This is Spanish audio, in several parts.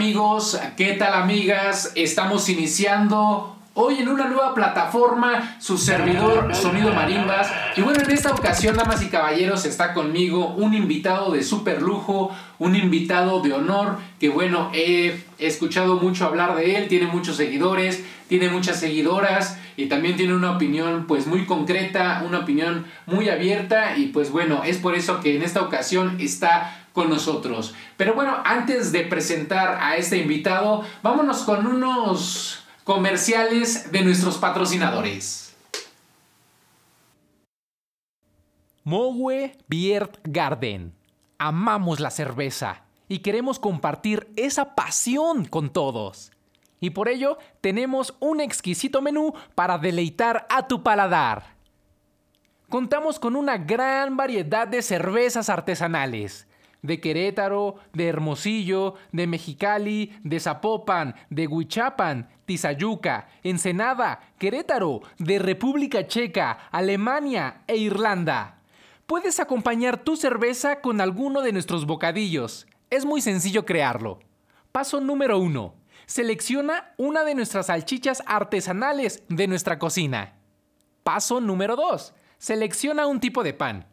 amigos? ¿Qué tal amigas? Estamos iniciando hoy en una nueva plataforma, su servidor Sonido Marimbas. Y bueno, en esta ocasión, damas y caballeros, está conmigo un invitado de super lujo, un invitado de honor, que bueno, he escuchado mucho hablar de él, tiene muchos seguidores, tiene muchas seguidoras y también tiene una opinión pues muy concreta, una opinión muy abierta y pues bueno, es por eso que en esta ocasión está con nosotros. Pero bueno, antes de presentar a este invitado, vámonos con unos comerciales de nuestros patrocinadores. Mowe Beer Garden. Amamos la cerveza y queremos compartir esa pasión con todos. Y por ello tenemos un exquisito menú para deleitar a tu paladar. Contamos con una gran variedad de cervezas artesanales de Querétaro, de Hermosillo, de Mexicali, de Zapopan, de Huichapan, Tizayuca, Ensenada, Querétaro, de República Checa, Alemania e Irlanda. Puedes acompañar tu cerveza con alguno de nuestros bocadillos. Es muy sencillo crearlo. Paso número 1. Selecciona una de nuestras salchichas artesanales de nuestra cocina. Paso número 2. Selecciona un tipo de pan.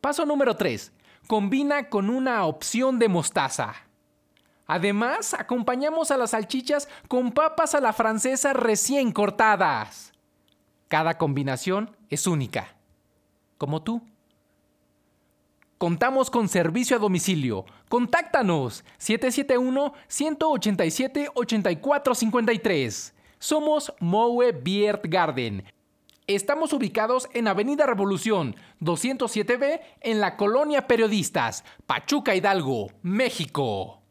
Paso número 3 combina con una opción de mostaza. Además, acompañamos a las salchichas con papas a la francesa recién cortadas. Cada combinación es única, como tú. Contamos con servicio a domicilio. Contáctanos 771-187-8453. Somos Moe Beard Garden. Estamos ubicados en Avenida Revolución 207B en la Colonia Periodistas, Pachuca Hidalgo, México.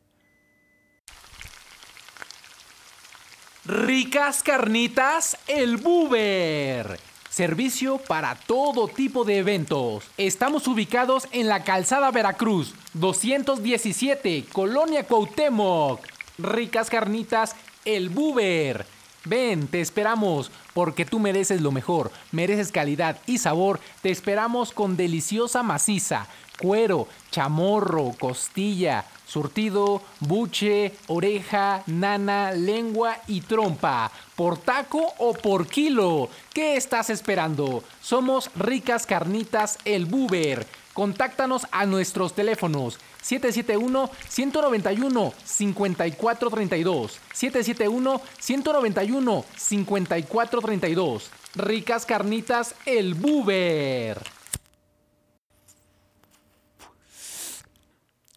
Ricas carnitas, el Buber. Servicio para todo tipo de eventos. Estamos ubicados en la Calzada Veracruz, 217, Colonia Cuauhtémoc. Ricas carnitas, el Buber. Ven, te esperamos, porque tú mereces lo mejor, mereces calidad y sabor. Te esperamos con deliciosa maciza, cuero, chamorro, costilla, surtido, buche, oreja, nana, lengua y trompa. ¿Por taco o por kilo? ¿Qué estás esperando? Somos Ricas Carnitas El Buber. Contáctanos a nuestros teléfonos 771-191-5432. 771-191-5432. Ricas carnitas, el Buber.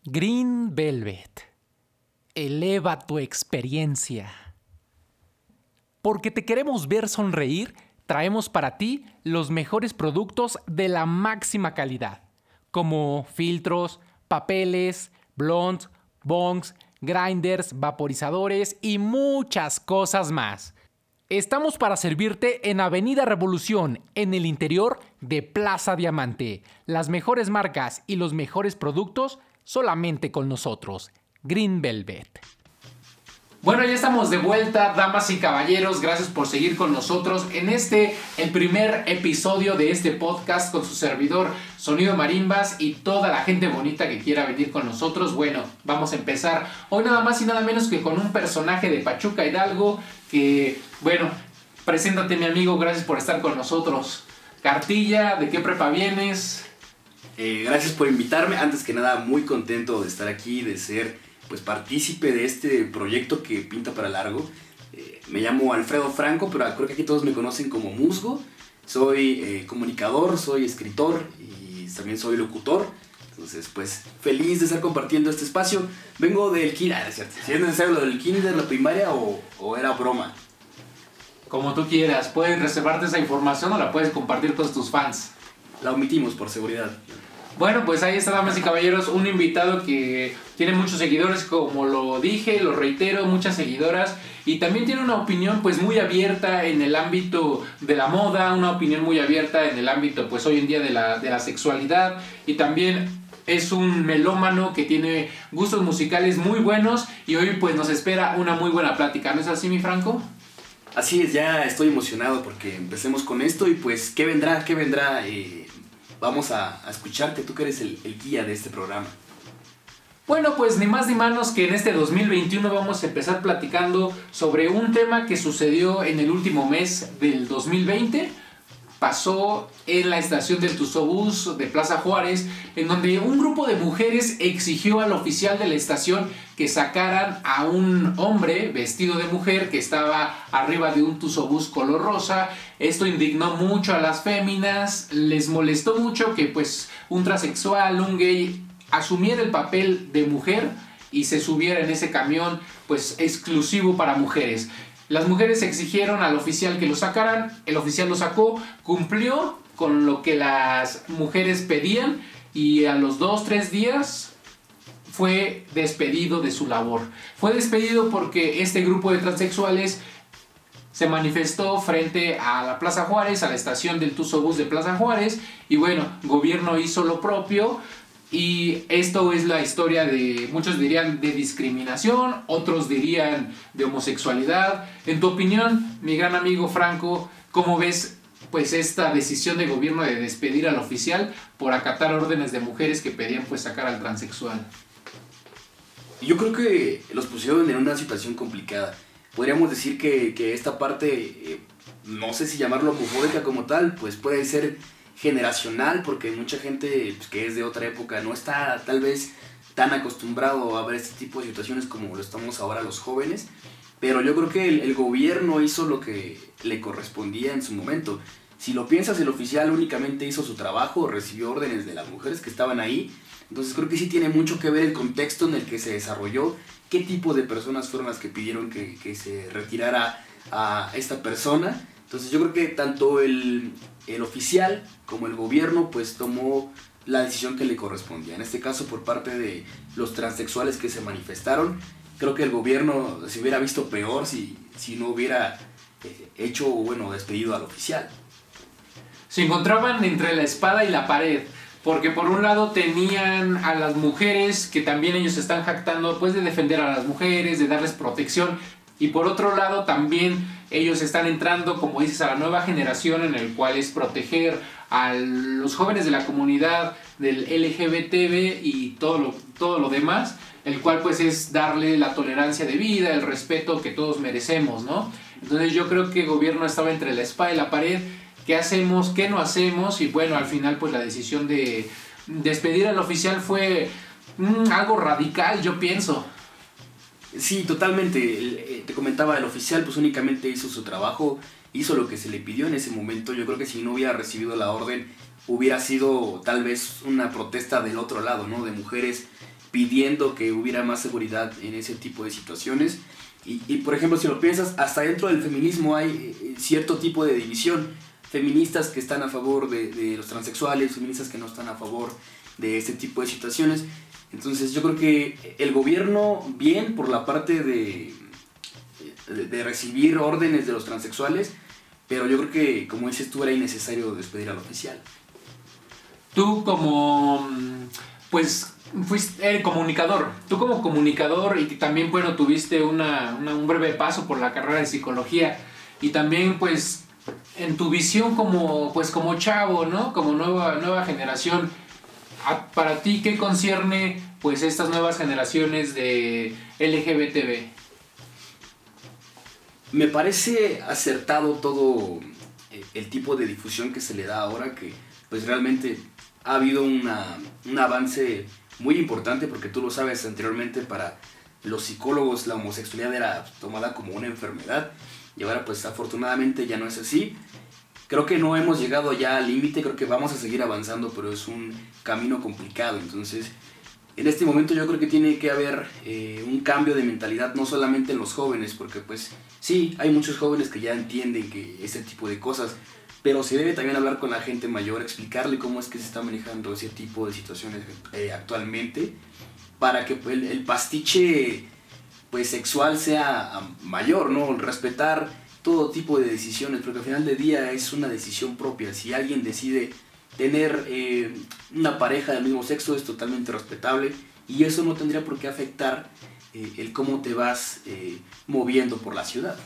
Green Velvet. Eleva tu experiencia. Porque te queremos ver sonreír, traemos para ti los mejores productos de la máxima calidad, como filtros, papeles, blondes, bongs, grinders, vaporizadores y muchas cosas más. Estamos para servirte en Avenida Revolución, en el interior de Plaza Diamante. Las mejores marcas y los mejores productos solamente con nosotros. Green Velvet. Bueno, ya estamos de vuelta, damas y caballeros. Gracias por seguir con nosotros en este, el primer episodio de este podcast con su servidor Sonido Marimbas y toda la gente bonita que quiera venir con nosotros. Bueno, vamos a empezar hoy nada más y nada menos que con un personaje de Pachuca Hidalgo que, bueno, preséntate mi amigo, gracias por estar con nosotros. Cartilla, ¿de qué prepa vienes? Eh, gracias por invitarme. Antes que nada, muy contento de estar aquí, de ser pues partícipe de este proyecto que pinta para largo. Eh, me llamo Alfredo Franco, pero creo que aquí todos me conocen como Musgo. Soy eh, comunicador, soy escritor y también soy locutor. Entonces, pues feliz de estar compartiendo este espacio. Vengo del kinder, ah, cierto. Si es necesario lo del kinder, la primaria o, o era broma. Como tú quieras, puedes reservarte esa información o la puedes compartir con tus fans. La omitimos por seguridad. Bueno, pues ahí está, damas y caballeros, un invitado que tiene muchos seguidores, como lo dije, lo reitero, muchas seguidoras, y también tiene una opinión pues muy abierta en el ámbito de la moda, una opinión muy abierta en el ámbito pues hoy en día de la, de la sexualidad, y también es un melómano que tiene gustos musicales muy buenos, y hoy pues nos espera una muy buena plática, ¿no es así, mi Franco? Así es, ya estoy emocionado porque empecemos con esto y pues, ¿qué vendrá? ¿Qué vendrá? Eh, vamos a, escucharte, tú que eres el, el, guía de este programa. Bueno, pues ni más ni menos que en este 2021 vamos a empezar platicando sobre un tema que sucedió en el último mes del 2020. Pasó en la estación del Tuzobús de Plaza Juárez, en donde un grupo de mujeres exigió al oficial de la estación que sacaran a un hombre vestido de mujer que estaba arriba de un Tuzobús color rosa. Esto indignó mucho a las féminas, les molestó mucho que pues un transexual, un gay asumiera el papel de mujer y se subiera en ese camión pues exclusivo para mujeres. Las mujeres exigieron al oficial que lo sacaran, el oficial lo sacó, cumplió con lo que las mujeres pedían y a los dos, tres días fue despedido de su labor. Fue despedido porque este grupo de transexuales se manifestó frente a la Plaza Juárez, a la estación del Bus de Plaza Juárez, y bueno, gobierno hizo lo propio, y esto es la historia de, muchos dirían de discriminación, otros dirían de homosexualidad. En tu opinión, mi gran amigo Franco, ¿cómo ves pues esta decisión de gobierno de despedir al oficial por acatar órdenes de mujeres que pedían pues sacar al transexual? Yo creo que los pusieron en una situación complicada. Podríamos decir que, que esta parte, eh, no sé si llamarlo homofóbica como tal, pues puede ser generacional, porque mucha gente pues, que es de otra época no está tal vez tan acostumbrado a ver este tipo de situaciones como lo estamos ahora los jóvenes, pero yo creo que el, gobierno hizo lo que le correspondía en su momento. Si lo piensas, el oficial únicamente hizo su trabajo, recibió órdenes de las mujeres que estaban ahí, entonces creo que sí tiene mucho que ver el contexto en el que se desarrolló, qué tipo de personas fueron las que pidieron que, que se retirara a esta persona. Entonces yo creo que tanto el, el oficial como el gobierno pues tomó la decisión que le correspondía. En este caso por parte de los transexuales que se manifestaron, creo que el gobierno se hubiera visto peor si, si no hubiera eh, hecho, bueno, despedido al oficial. Se encontraban entre la espada y la pared, porque por un lado tenían a las mujeres, que también ellos están jactando, pues de defender a las mujeres, de darles protección, y por otro lado también ellos están entrando, como dices, a la nueva generación en el cual es proteger a los jóvenes de la comunidad del LGBTB y todo lo, todo lo demás, el cual pues es darle la tolerancia de vida, el respeto que todos merecemos, ¿no? Entonces yo creo que el gobierno estaba entre la espada y la pared, ¿qué hacemos? ¿Qué no hacemos? Y bueno, al final pues la decisión de despedir al oficial fue mm, algo radical, yo pienso. Sí, totalmente. Eh, te comentaba, el oficial pues únicamente hizo su trabajo, hizo lo que se le pidió en ese momento. Yo creo que si no hubiera recibido la orden, hubiera sido tal vez una protesta del otro lado, ¿no? De mujeres pidiendo que hubiera más seguridad en ese tipo de situaciones. Y, por ejemplo, si lo piensas, hasta dentro del feminismo hay eh, cierto tipo de división. Feministas que están a favor de, de los transexuales, feministas que no están a favor de este tipo de situaciones. Entonces yo creo que el gobierno, bien por la parte de, de, recibir órdenes de los transexuales, pero yo creo que, como dices tú, era innecesario despedir al oficial. Tú como, pues, fuiste el comunicador, tú como comunicador y también, bueno, tuviste una, un breve paso por la carrera de psicología y también, pues, en tu visión como, pues, como chavo, ¿no? Como nueva, nueva generación, para ti, ¿qué concierne pues estas nuevas generaciones de LGBTB? Me parece acertado todo eh, el tipo de difusión que se le da ahora, que pues realmente ha habido una, un avance muy importante, porque tú lo sabes anteriormente, para los psicólogos la homosexualidad era tomada como una enfermedad, y ahora pues afortunadamente ya no es así. Creo que no hemos llegado ya al límite, creo que vamos a seguir avanzando, pero es un camino complicado. Entonces, en este momento yo creo que tiene que haber eh, un cambio de mentalidad, no solamente en los jóvenes, porque pues sí, hay muchos jóvenes que ya entienden que ese tipo de cosas, pero se debe también hablar con la gente mayor, explicarle cómo es que se está manejando ese tipo de situaciones eh, actualmente, para que el, el pastiche pues sexual sea mayor, ¿no? Respetar todo tipo de decisiones, porque al final del día es una decisión propia. Si alguien decide tener eh, una pareja del mismo sexo es totalmente respetable y eso no tendría por qué afectar eh, el cómo te vas eh, moviendo por la ciudad.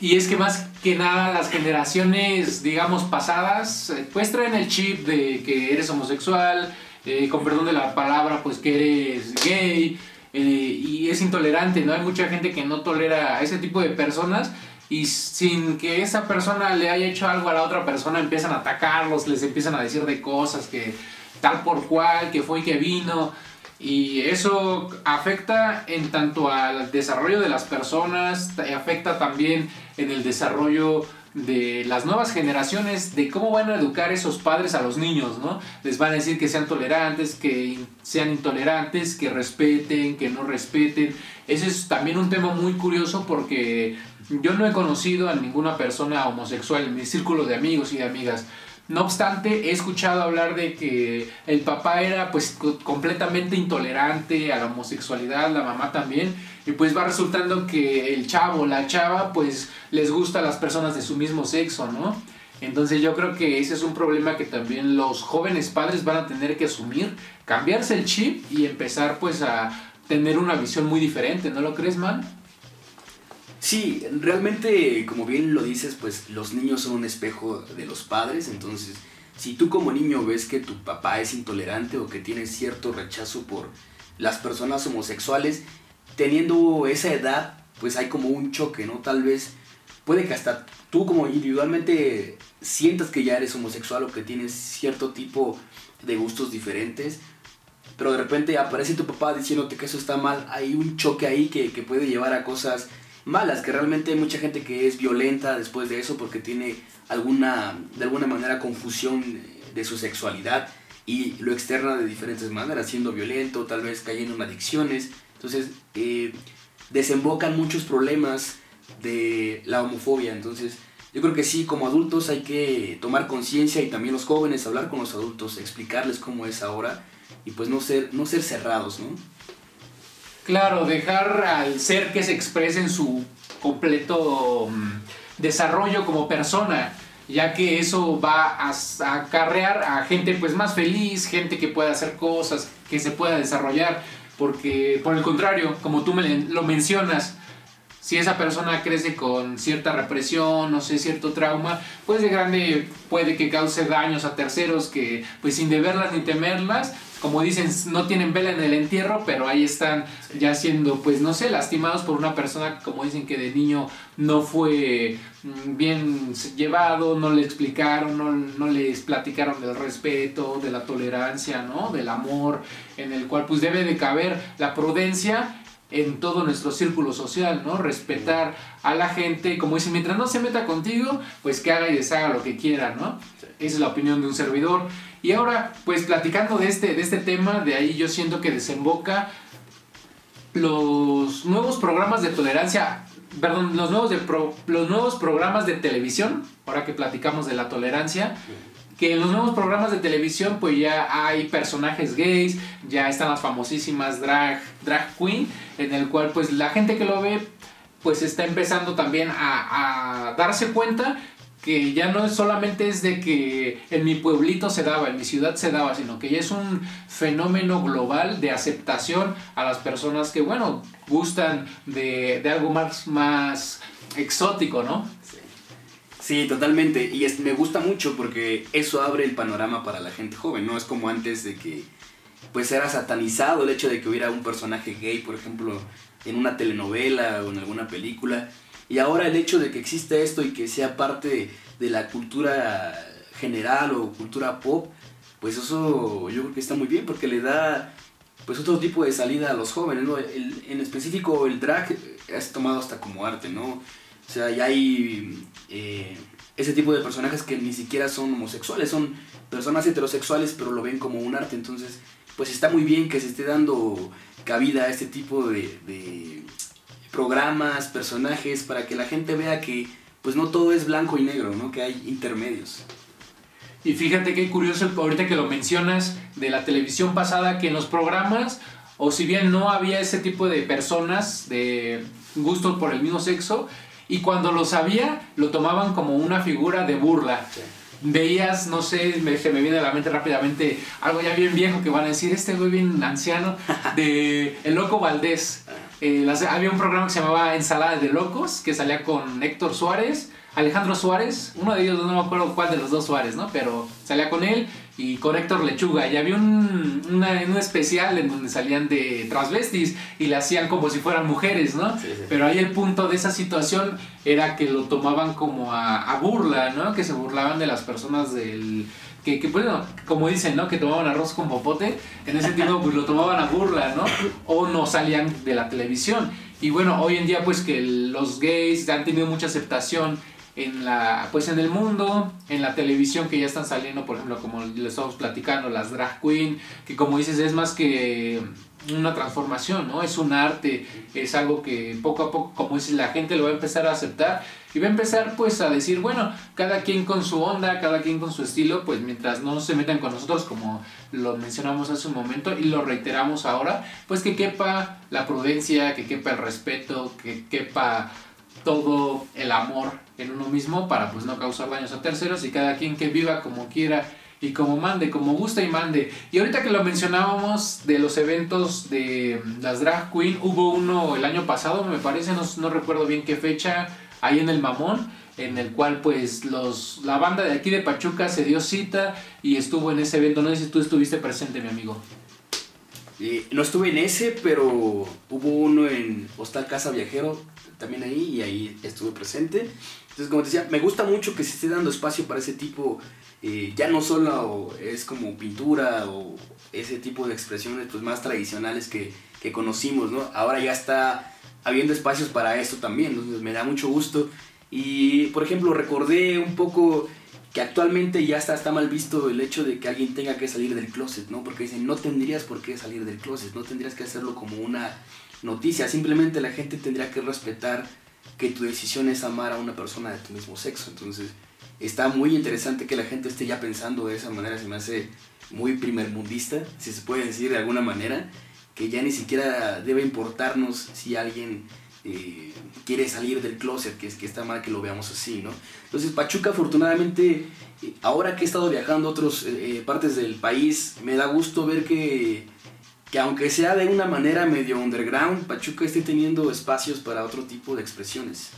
Y es que más que nada las generaciones, digamos, pasadas, pues traen el chip de que eres homosexual, con perdón de la palabra, pues que eres gay eh, y es intolerante, ¿no? Hay mucha gente que no tolera a ese tipo de personas y sin que esa persona le haya hecho algo a la otra persona empiezan a atacarlos, les empiezan a decir de cosas que tal por cual, que fue y que vino. Y eso afecta en tanto al desarrollo de las personas, afecta también en el desarrollo de las nuevas generaciones, de cómo van a educar esos padres a los niños, ¿no? Les van a decir que sean tolerantes, que sean intolerantes, que respeten, que no respeten. Ese es también un tema muy curioso porque yo no he conocido a ninguna persona homosexual en mi círculo de amigos y de amigas. No obstante, he escuchado hablar de que el papá era pues completamente intolerante a la homosexualidad, la mamá también, y pues va resultando que el chavo, la chava, pues les gusta a las personas de su mismo sexo, ¿no? Entonces yo creo que ese es un problema que también los jóvenes padres van a tener que asumir, cambiarse el chip y empezar pues a tener una visión muy diferente, ¿no lo crees, man? Sí, realmente, como bien lo dices, pues los niños son un espejo de los padres, entonces si tú como niño ves que tu papá es intolerante o que tiene cierto rechazo por las personas homosexuales, teniendo esa edad, pues hay como un choque, ¿no? Tal vez puede que hasta tú como individualmente sientas que ya eres homosexual o que tienes cierto tipo de gustos diferentes, pero de repente aparece tu papá diciéndote que eso está mal, hay un choque ahí que, que puede llevar a cosas malas, que realmente hay mucha gente que es violenta después de eso porque tiene alguna, de alguna manera confusión de su sexualidad y lo externa de diferentes maneras, siendo violento, tal vez cayendo en adicciones. Entonces, eh, desembocan muchos problemas de la homofobia. Entonces, yo creo que sí, como adultos hay que tomar conciencia y también los jóvenes hablar con los adultos, explicarles cómo es ahora y pues no ser, no ser cerrados, ¿no? Claro, dejar al ser que se exprese en su completo mm, desarrollo como persona, ya que eso va a, acarrear a gente pues más feliz, gente que pueda hacer cosas, que se pueda desarrollar, porque por el contrario, como tú lo mencionas, si esa persona crece con cierta represión, no sé, cierto trauma, pues de grande puede que cause daños a terceros que pues sin deberlas ni temerlas como dicen, no tienen vela en el entierro, pero ahí están ya siendo, pues no sé, lastimados por una persona que como dicen que de niño no fue mm, bien llevado, no le explicaron, no, no les platicaron del respeto, de la tolerancia, ¿no? Del amor, en el cual pues debe de caber la prudencia en todo nuestro círculo social, ¿no? Respetar a la gente, como dicen, mientras no se meta contigo, pues que haga y deshaga lo que quiera, ¿no? Esa es la opinión de un servidor. Y ahora, pues platicando de este, de este tema, de ahí yo siento que desemboca los nuevos programas de tolerancia, perdón, los nuevos, de los nuevos programas de televisión, ahora que platicamos de la tolerancia, que en los nuevos programas de televisión pues ya hay personajes gays, ya están las famosísimas drag, drag queen, en el cual pues la gente que lo ve pues está empezando también a, a darse cuenta que ya no solamente es de que en mi pueblito se daba, en mi ciudad se daba, sino que ya es un fenómeno global de aceptación a las personas que, bueno, gustan de, algo más, más exótico, ¿no? Sí. totalmente. Y me gusta mucho porque eso abre el panorama para la gente joven, ¿no? Es como antes de que pues era satanizado el hecho de que hubiera un personaje gay, por ejemplo, en una telenovela o en alguna película y ahora el hecho de que exista esto y que sea parte de la cultura general o cultura pop, pues eso yo creo que está muy bien porque le da pues otro tipo de salida a los jóvenes, ¿no? en específico el drag es tomado hasta como arte, ¿no? O sea, ya hay eh, ese tipo de personajes que ni siquiera son homosexuales, son personas heterosexuales pero lo ven como un arte, entonces pues está muy bien que se esté dando cabida a este tipo de programas, personajes, para que la gente vea que pues no todo es blanco y negro, ¿no? Que hay intermedios. Y fíjate qué curioso ahorita que lo mencionas de la televisión pasada, que en los programas, o si bien no había ese tipo de personas de gustos por el mismo sexo, y cuando lo sabía, lo tomaban como una figura de burla. Veías, no sé, me, se me viene a la mente rápidamente algo ya bien viejo que van a decir, este güey bien anciano, de El Loco Valdés. Eh, había un programa que se llamaba Ensalada de Locos, que salía con Héctor Suárez, Alejandro Suárez, uno de ellos, no me acuerdo cuál de los dos Suárez, ¿no? Pero salía con él y con Héctor Lechuga. Y había un, una, un especial en donde salían de transvestis y le hacían como si fueran mujeres, ¿no? Sí, sí. Pero ahí el punto de esa situación era que lo tomaban como a, a burla, ¿no? Que se burlaban de las personas del... Que, bueno, como dicen, ¿no? Que tomaban arroz con popote. En ese tiempo pues lo tomaban a burla, ¿no? O no salían de la televisión. Y bueno, hoy en día pues que los gays han tenido mucha aceptación en la pues en el mundo, en la televisión que ya están saliendo, por ejemplo, como le estamos platicando, las drag queen, que como dices es más que una transformación, ¿no? Es un arte, es algo que poco a poco, como dices, la gente lo va a empezar a aceptar y va a empezar pues a decir, bueno, cada quien con su onda, cada quien con su estilo, pues mientras no se metan con nosotros como lo mencionamos hace un momento y lo reiteramos ahora, pues que quepa la prudencia, que quepa el respeto, que quepa todo el amor en uno mismo para pues no causar daños a terceros y cada quien que viva como quiera y como mande, como gusta y mande. Y ahorita que lo mencionábamos de los eventos de las drag queen, hubo uno el año pasado, me parece, no, no recuerdo bien qué fecha, ahí en el Mamón, en el cual pues los, la banda de aquí de Pachuca se dio cita y estuvo en ese evento. No sé si tú estuviste presente, mi amigo. Eh, no estuve en ese, pero hubo uno en Hostal Casa Viajero, también ahí, y ahí estuve presente. Entonces, como te decía, me gusta mucho que se esté dando espacio para ese tipo, ya no solo es como pintura o ese tipo de expresiones pues, más tradicionales que, que conocimos, ¿no? Ahora ya está habiendo espacios para esto también, entonces me da mucho gusto. Y, por ejemplo, recordé un poco que actualmente ya está, está mal visto el hecho de que alguien tenga que salir del closet, ¿no? Porque dicen, no tendrías por qué salir del closet, no tendrías que hacerlo como una noticia, simplemente la gente tendría que respetar que tu decisión es amar a una persona de tu mismo sexo. Entonces, está muy interesante que la gente esté ya pensando de esa manera, se me hace muy primermundista, si se puede decir de alguna manera, que ya ni siquiera debe importarnos si alguien eh, quiere salir del closet, que, es, que está mal que lo veamos así, ¿no? Entonces Pachuca afortunadamente, eh, ahora que he estado viajando a otras eh, partes del país, me da gusto ver que, que aunque sea de una manera medio underground, Pachuca esté teniendo espacios para otro tipo de expresiones.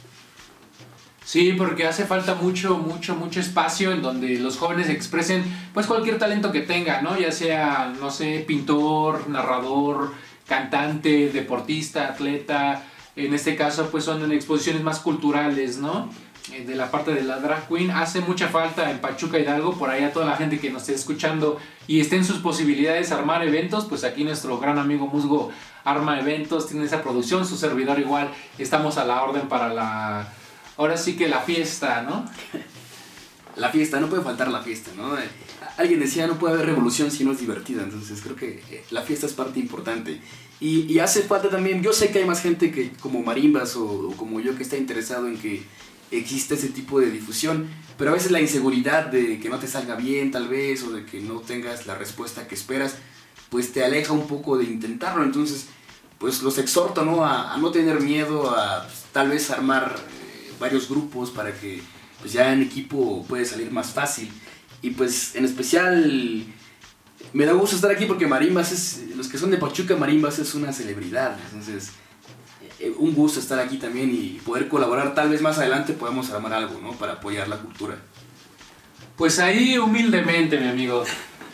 Sí, porque hace falta mucho, mucho, mucho espacio en donde los jóvenes expresen pues cualquier talento que tengan, ¿no? Ya sea, no sé, pintor, narrador, cantante, deportista, atleta. En este caso, pues son en exposiciones más culturales, ¿no? Eh, de la parte de la drag queen. Hace mucha falta en Pachuca Hidalgo, por ahí a toda la gente que nos esté escuchando y esté en sus posibilidades armar eventos, pues aquí nuestro gran amigo Musgo arma eventos, tiene esa producción, su servidor igual, estamos a la orden para la ahora sí que la fiesta, ¿no? La fiesta, no puede faltar la fiesta, ¿no? Eh, Alguien decía, no puede haber revolución si no es divertida, entonces creo que eh, la fiesta es parte importante. Y, hace falta también, yo sé que hay más gente que como marimbas o, como yo que está interesado en que existe ese tipo de difusión, pero a veces la inseguridad de que no te salga bien tal vez o de que no tengas la respuesta que esperas, pues te aleja un poco de intentarlo, entonces pues los exhorto ¿no? a, no tener miedo, a pues, tal vez armar varios grupos para que pues ya en equipo puede salir más fácil. Y pues en especial me da gusto estar aquí porque Marimbas es, los que son de Pachuca, Marimbas es una celebridad. Entonces, eh, un gusto estar aquí también y poder colaborar. Tal vez más adelante podamos armar algo, ¿no? Para apoyar la cultura. Pues ahí humildemente, mi amigo.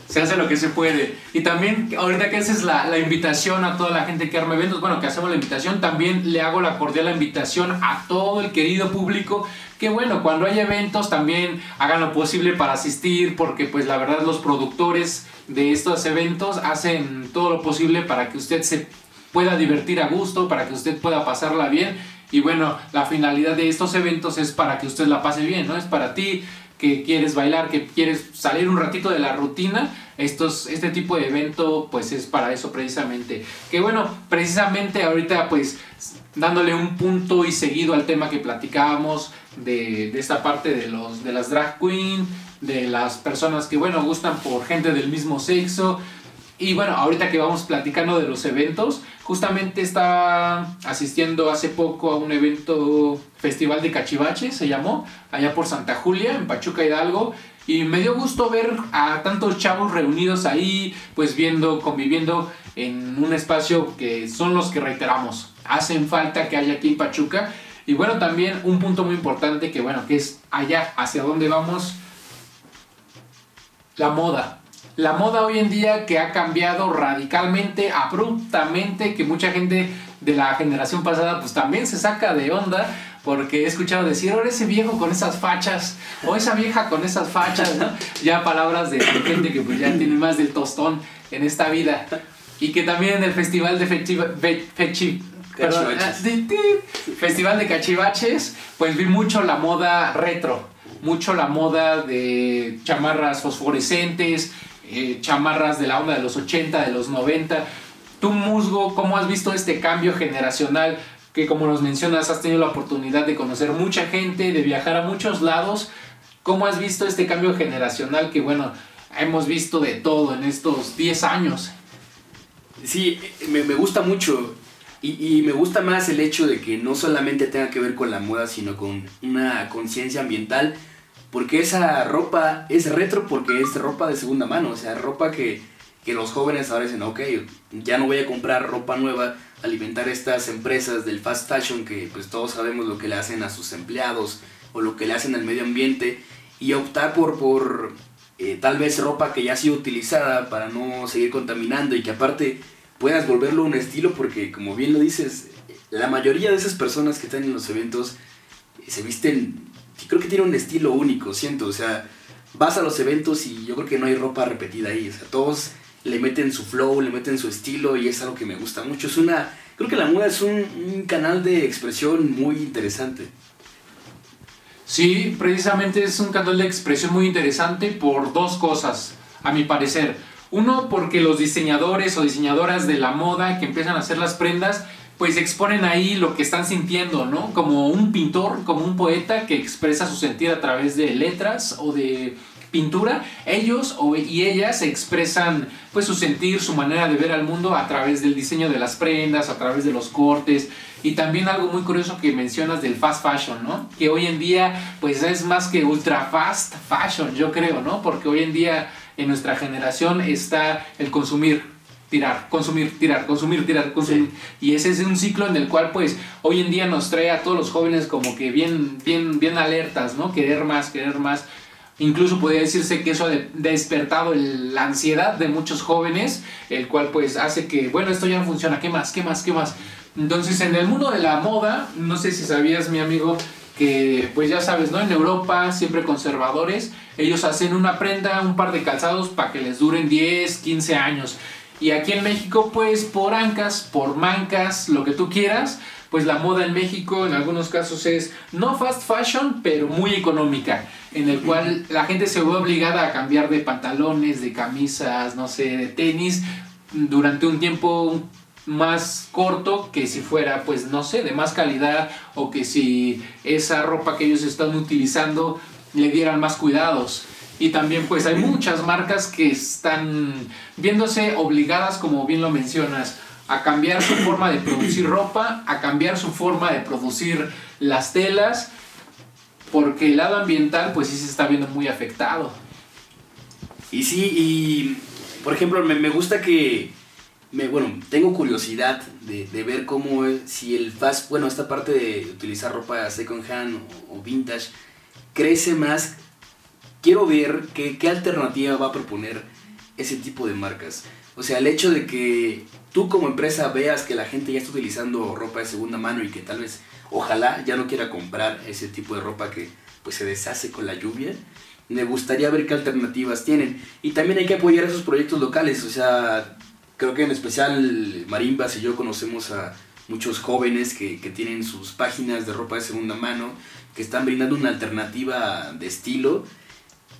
Se hace lo que se puede. Y también, ahorita que haces la, la invitación a toda la gente que arma eventos, bueno, que hacemos la invitación, también le hago la cordial invitación a todo el querido público que bueno, cuando haya eventos también hagan lo posible para asistir, porque pues la verdad los productores de estos eventos hacen todo lo posible para que usted se pueda divertir a gusto, para que usted pueda pasarla bien. Y bueno, la finalidad de estos eventos es para que usted la pase bien, ¿no? Es para ti que quieres bailar, que quieres salir un ratito de la rutina, estos, este tipo de evento pues es para eso precisamente. Que bueno, precisamente ahorita pues dándole un punto y seguido al tema que platicábamos de, esta parte de, los, de las drag queen, de las personas que bueno gustan por gente del mismo sexo. Y bueno, ahorita que vamos platicando de los eventos, justamente estaba asistiendo hace poco a un evento, Festival de Cachivache, se llamó, allá por Santa Julia, en Pachuca Hidalgo. Y me dio gusto ver a tantos chavos reunidos ahí, pues viendo, conviviendo en un espacio que son los que reiteramos. Hacen falta que haya aquí en Pachuca. Y bueno, también un punto muy importante que bueno, que es allá, hacia dónde vamos, la moda. La moda hoy en día que ha cambiado radicalmente, abruptamente, que mucha gente de la generación pasada pues también se saca de onda porque he escuchado decir, ahora ese viejo con esas fachas, o esa vieja con esas fachas, ¿no? Ya palabras de, gente que pues ya tiene más del tostón en esta vida. Y que también en el festival de fechi, ah, Festival de Cachivaches, pues vi mucho la moda retro, mucho la moda de chamarras fosforescentes, eh, chamarras de la onda de los 80, de los 90. Tú, Musgo, ¿cómo has visto este cambio generacional? Que como nos mencionas, has tenido la oportunidad de conocer mucha gente, de viajar a muchos lados. ¿Cómo has visto este cambio generacional que, bueno, hemos visto de todo en estos 10 años? Sí, me, gusta mucho. Y, me gusta más el hecho de que no solamente tenga que ver con la moda, sino con una conciencia ambiental porque esa ropa es retro porque es ropa de segunda mano, o sea, ropa que, que los jóvenes ahora dicen, ok, ya no voy a comprar ropa nueva, alimentar estas empresas del fast fashion que pues todos sabemos lo que le hacen a sus empleados o lo que le hacen al medio ambiente y optar por, por eh, tal vez ropa que ya ha sido utilizada para no seguir contaminando y que aparte puedas volverlo un estilo porque como bien lo dices, la mayoría de esas personas que están en los eventos se visten creo que tiene un estilo único, siento, o sea, vas a los eventos y yo creo que no hay ropa repetida ahí, o sea, todos le meten su flow, le meten su estilo y es algo que me gusta mucho. Es una, creo que la moda es un, canal de expresión muy interesante. Sí, precisamente es un canal de expresión muy interesante por dos cosas, a mi parecer. Uno, porque los diseñadores o diseñadoras de la moda que empiezan a hacer las prendas pues exponen ahí lo que están sintiendo, ¿no? Como un pintor, como un poeta que expresa su sentir a través de letras o de pintura, ellos y ellas expresan pues su sentir, su manera de ver al mundo a través del diseño de las prendas, a través de los cortes y también algo muy curioso que mencionas del fast fashion, ¿no? Que hoy en día pues es más que ultra fast fashion, yo creo, ¿no? Porque hoy en día en nuestra generación está el consumir tirar, consumir, tirar, consumir, tirar, consumir. Y ese es un ciclo en el cual pues hoy en día nos trae a todos los jóvenes como que bien, bien, bien alertas, ¿no? Querer más, querer más. Incluso podría decirse que eso ha despertado la ansiedad de muchos jóvenes, el cual pues hace que, bueno, esto ya no funciona, ¿qué más? ¿Qué más? ¿Qué más? Entonces en el mundo de la moda, no sé si sabías mi amigo, que pues ya sabes, ¿no? En Europa, siempre conservadores, ellos hacen una prenda, un par de calzados para que les duren 10, 15 años. Y aquí en México, pues por ancas, por mancas, lo que tú quieras, pues la moda en México en algunos casos es no fast fashion, pero muy económica, en el cual la gente se ve obligada a cambiar de pantalones, de camisas, no sé, de tenis, durante un tiempo más corto que si fuera, pues no sé, de más calidad o que si esa ropa que ellos están utilizando le dieran más cuidados. Y también pues hay muchas marcas que están viéndose obligadas, como bien lo mencionas, a cambiar su forma de producir ropa, a cambiar su forma de producir las telas, porque el lado ambiental pues sí se está viendo muy afectado. Y sí, y por ejemplo, me, gusta que, me, bueno, tengo curiosidad de, ver cómo es, si el fast, bueno, esta parte de utilizar ropa second hand o vintage crece más quiero ver qué, qué alternativa va a proponer ese tipo de marcas. O sea, el hecho de que tú como empresa veas que la gente ya está utilizando ropa de segunda mano y que tal vez, ojalá, ya no quiera comprar ese tipo de ropa que pues se deshace con la lluvia. Me gustaría ver qué alternativas tienen. Y también hay que apoyar esos proyectos locales. O sea, creo que en especial Marimbas y yo conocemos a muchos jóvenes que, que tienen sus páginas de ropa de segunda mano, que están brindando una alternativa de estilo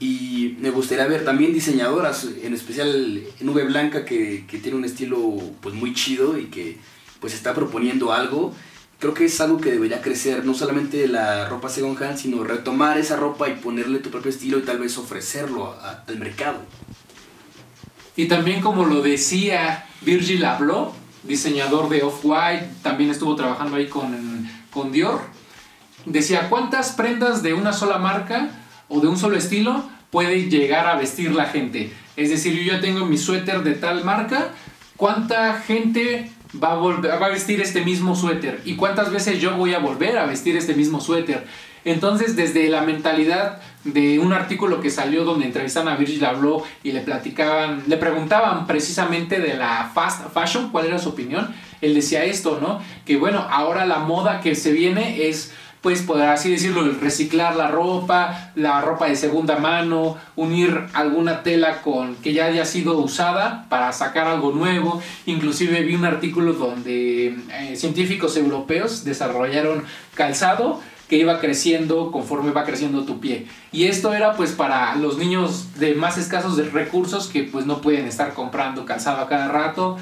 y me gustaría ver también diseñadoras, en especial Nube Blanca, que, que, tiene un estilo pues muy chido y que pues está proponiendo algo. Creo que es algo que debería crecer, no solamente la ropa second hand, sino retomar esa ropa y ponerle tu propio estilo y tal vez ofrecerlo al mercado. Y también como lo decía Virgil Abloh, diseñador de Off-White, también estuvo trabajando ahí con, con Dior, decía, ¿cuántas prendas de una sola marca o de un solo estilo puede llegar a vestir la gente. Es decir, yo ya tengo mi suéter de tal marca, ¿cuánta gente va a, volver, va a vestir este mismo suéter. ¿Y cuántas veces yo voy a volver a vestir este mismo suéter? Entonces, desde la mentalidad de un artículo que salió donde entrevistan a Virgil Abloh y le platicaban, le preguntaban precisamente de la fast fashion, cuál era su opinión, él decía esto, ¿no? Que bueno, ahora la moda que se viene es pues por así decirlo, reciclar la ropa, la ropa de segunda mano, unir alguna tela con que ya haya sido usada para sacar algo nuevo. Inclusive vi un artículo donde eh, científicos europeos desarrollaron calzado que iba creciendo conforme va creciendo tu pie. Y esto era pues para los niños de más escasos recursos que pues no pueden estar comprando calzado a cada rato.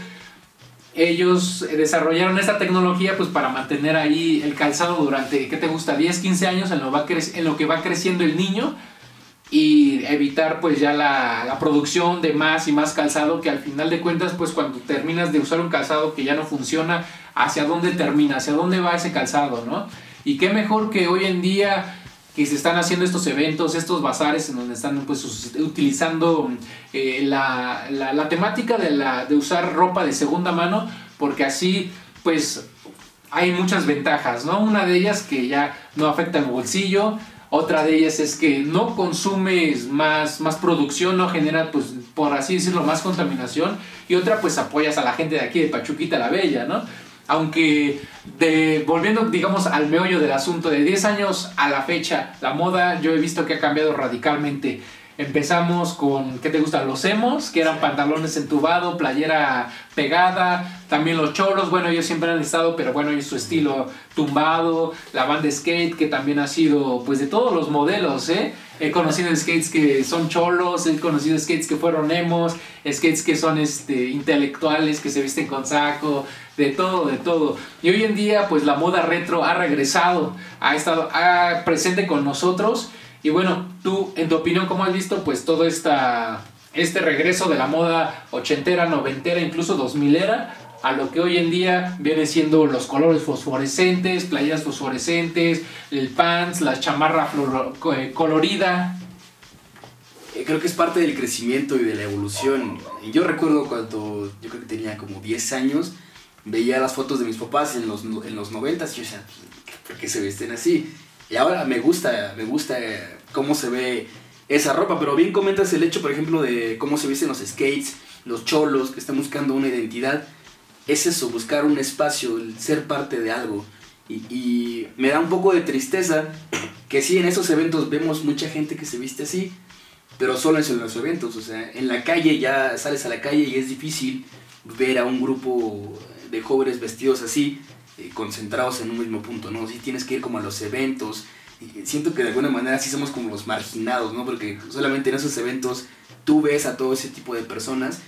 Ellos desarrollaron esta tecnología pues para mantener ahí el calzado durante, ¿qué te gusta? 10, 15 años en lo, va en lo que va creciendo el niño y evitar pues ya la, producción de más y más calzado que al final de cuentas pues cuando terminas de usar un calzado que ya no funciona, hacia dónde termina, hacia dónde va ese calzado, ¿no? Y qué mejor que hoy en día que se están haciendo estos eventos, estos bazares en donde están pues utilizando eh, la, la, temática de, la, de usar ropa de segunda mano, porque así pues hay muchas ventajas, ¿no? Una de ellas que ya no afecta el bolsillo, otra de ellas es que no consumes más, más producción, no genera, pues, por así decirlo, más contaminación. Y otra, pues, apoyas a la gente de aquí de Pachuquita la Bella, ¿no? Aunque de, volviendo, digamos, al meollo del asunto, de 10 años a la fecha, la moda yo he visto que ha cambiado radicalmente. Empezamos con, ¿qué te gustan? Los emos, que eran pantalones entubados, playera pegada, también los choros, bueno, ellos siempre han estado, pero bueno, su estilo tumbado, la banda skate, que también ha sido, pues, de todos los modelos, ¿eh? He conocido skates que son cholos, he conocido skates que fueron emos, skates que son este, intelectuales, que se visten con saco, de todo, de todo. Y hoy en día, pues la moda retro ha regresado, ha estado ha presente con nosotros. Y bueno, tú, en tu opinión, ¿cómo has visto pues todo esta, este regreso de la moda ochentera, noventera, incluso dos milera, a lo que hoy en día viene siendo los colores fosforescentes, playeras fosforescentes, el pants, la chamarra eh, colorida? Eh, creo que es parte del crecimiento y de la evolución. Yo recuerdo cuando yo creo que tenía como 10 años, veía las fotos de mis papás en los, en los 90 y yo decía, ¿por qué se visten así? Y ahora me gusta, me gusta cómo se ve esa ropa, pero bien comentas el hecho, por ejemplo, de cómo se visten los skates, los cholos que están buscando una identidad. Es eso, buscar un espacio, el ser parte de algo. Y, me da un poco de tristeza que sí, en esos eventos vemos mucha gente que se viste así, pero solo en los eventos. O sea, en la calle ya sales a la calle y es difícil ver a un grupo de jóvenes vestidos así, eh, concentrados en un mismo punto, ¿no? Si tienes que ir como a los eventos. Y siento que de alguna manera sí somos como los marginados, ¿no? Porque solamente en esos eventos tú ves a todo ese tipo de personas,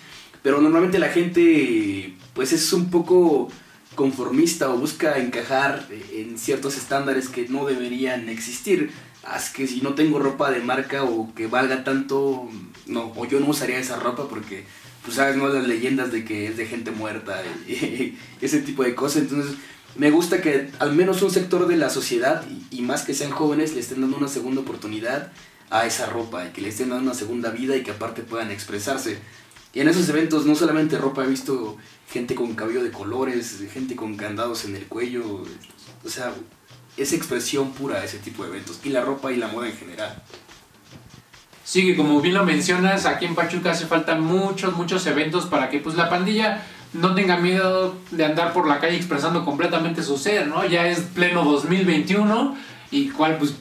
pero normalmente la gente pues es un poco conformista o busca encajar en ciertos estándares que no deberían existir. Haz que si no tengo ropa de marca o que valga tanto, no, o yo no usaría esa ropa porque tú sabes, ¿no? Las leyendas de que es de gente muerta y, ese tipo de cosas. Entonces, me gusta que al menos un sector de la sociedad, y, más que sean jóvenes, le estén dando una segunda oportunidad a esa ropa y que le estén dando una segunda vida y que aparte puedan expresarse. Y en esos eventos no solamente ropa, he visto gente con cabello de colores, gente con candados en el cuello, o sea, es expresión pura ese tipo de eventos, y la ropa y la moda en general. Sí, que como bien lo mencionas, aquí en Pachuca hace falta muchos, muchos eventos para que pues la pandilla no tenga miedo de andar por la calle expresando completamente su ser, ¿no? Ya es pleno 2021 y cual pues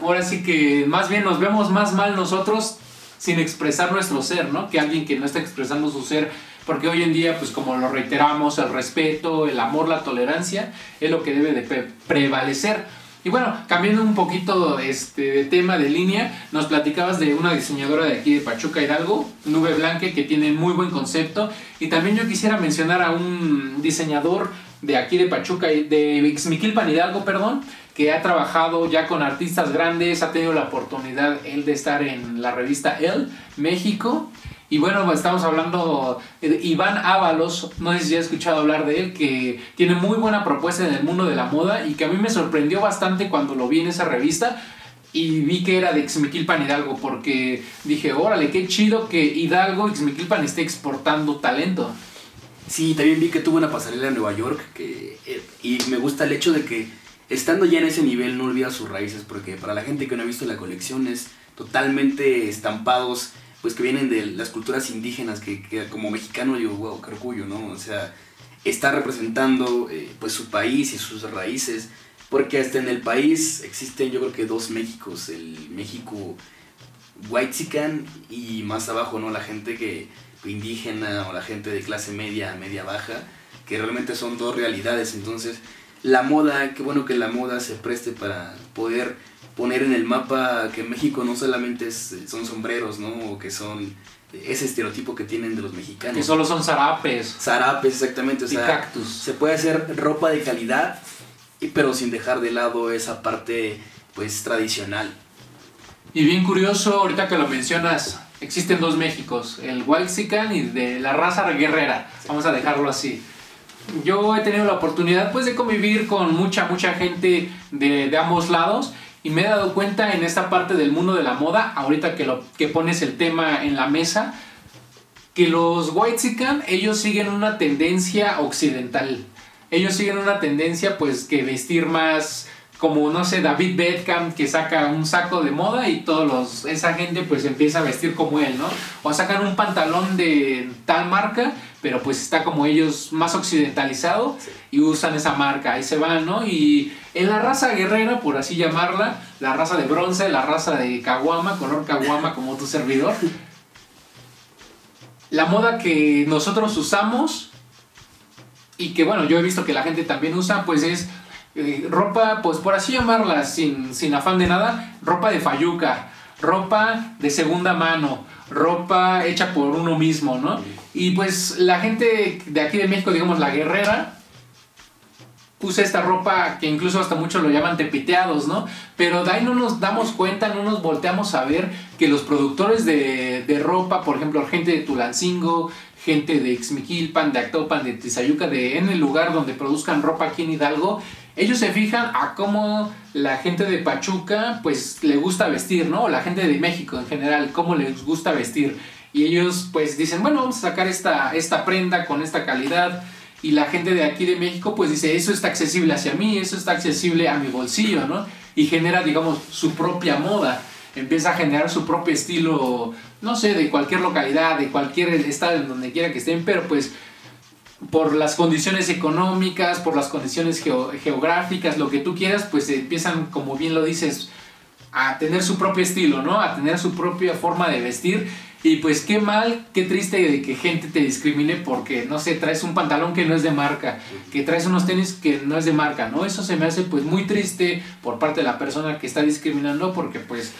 ahora sí que más bien nos vemos más mal nosotros sin expresar nuestro ser, ¿no? Que alguien que no está expresando su ser, porque hoy en día pues como lo reiteramos, el respeto, el amor, la tolerancia es lo que debe de prevalecer. Y bueno, cambiando un poquito este, de tema, de línea, nos platicabas de una diseñadora de aquí de Pachuca Hidalgo, Nube Blanque, que tiene muy buen concepto. Y también yo quisiera mencionar a un diseñador de aquí de Pachuca, de Ixmiquilpan Hidalgo, perdón, que ha trabajado ya con artistas grandes, ha tenido la oportunidad él de estar en la revista El México y bueno, estamos hablando de Iván Ábalos, no sé si has escuchado hablar de él, que tiene muy buena propuesta en el mundo de la moda y que a mí me sorprendió bastante cuando lo vi en esa revista y vi que era de Xmiquilpan Hidalgo porque dije, órale, qué chido que Hidalgo, Xmiquilpan esté exportando talento. Sí, también vi que tuvo una pasarela en Nueva York que, eh, y me gusta el hecho de que estando ya en ese nivel no olvida sus raíces porque para la gente que no ha visto la colección es totalmente estampados pues que vienen de las culturas indígenas que, como mexicano yo, wow, qué orgullo, ¿no? O sea, está representando eh, pues su país y sus raíces porque hasta en el país existen yo creo que dos Méxicos, el México whitezican y más abajo, ¿no? La gente que indígena o la gente de clase media, media baja, que realmente son dos realidades. Entonces, la moda, qué bueno que la moda se preste para poder poner en el mapa que México no solamente son sombreros, ¿no? O que son ese estereotipo que tienen de los mexicanos. Que solo son zarapes. Zarapes, exactamente. O sea, cactus. Se puede hacer ropa de calidad, pero sin dejar de lado esa parte, pues, tradicional. Y bien curioso, ahorita que lo mencionas, existen dos Méxicos, el Waxican y de la raza guerrera, vamos a dejarlo así. Yo he tenido la oportunidad pues de convivir con mucha, mucha gente de, ambos lados y me he dado cuenta en esta parte del mundo de la moda, ahorita que, lo, que pones el tema en la mesa, que los Whitezican, ellos siguen una tendencia occidental. Ellos siguen una tendencia pues que vestir más como no sé, David Beckham que saca un saco de moda y todos los esa gente pues empieza a vestir como él, ¿no? O sacan un pantalón de tal marca, pero pues está como ellos más occidentalizado y usan esa marca, ahí se van, ¿no? Y en la raza guerrera, por así llamarla, la raza de bronce, la raza de caguama, color caguama como tu servidor, la moda que nosotros usamos y que bueno, yo he visto que la gente también usa, pues es ropa, pues por así llamarla, sin, sin afán de nada, ropa de fayuca, ropa de segunda mano, ropa hecha por uno mismo, ¿no? Y pues la gente de aquí de México, digamos la guerrera, usa esta ropa que incluso hasta muchos lo llaman tepiteados, ¿no? Pero de ahí no nos damos cuenta, no nos volteamos a ver que los productores de, de ropa, por ejemplo, gente de Tulancingo, gente de Ixmiquilpan, de Actopan, de Tizayuca, de en el lugar donde produzcan ropa aquí en Hidalgo, ellos se fijan a cómo la gente de Pachuca pues le gusta vestir, ¿no? O la gente de México en general, cómo les gusta vestir. Y ellos pues dicen, bueno, vamos a sacar esta, esta prenda con esta calidad. Y la gente de aquí de México pues dice, eso está accesible hacia mí, eso está accesible a mi bolsillo, ¿no? Y genera, digamos, su propia moda. Empieza a generar su propio estilo, no sé, de cualquier localidad, de cualquier estado, en donde quiera que estén, pero pues por las condiciones económicas, por las condiciones geográficas, lo que tú quieras, pues empiezan, como bien lo dices, a tener su propio estilo, ¿no? A tener su propia forma de vestir. Y pues qué mal, qué triste de que gente te discrimine porque, no sé, traes un pantalón que no es de marca, que traes unos tenis que no es de marca, ¿no? Eso se me hace pues muy triste por parte de la persona que está discriminando porque pues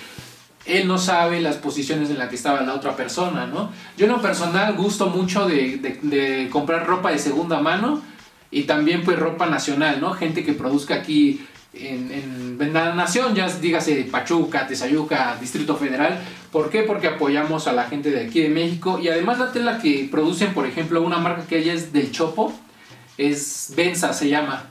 él no sabe las posiciones en las que estaba la otra persona, ¿no? Yo en lo personal gusto mucho de, comprar ropa de segunda mano y también pues ropa nacional, ¿no? Gente que produzca aquí en, en, la nación, ya dígase Pachuca, Tezayuca, Distrito Federal. ¿Por qué? Porque apoyamos a la gente de aquí de México y además la tela que producen, por ejemplo, una marca que ella es del Chopo, es Benza se llama.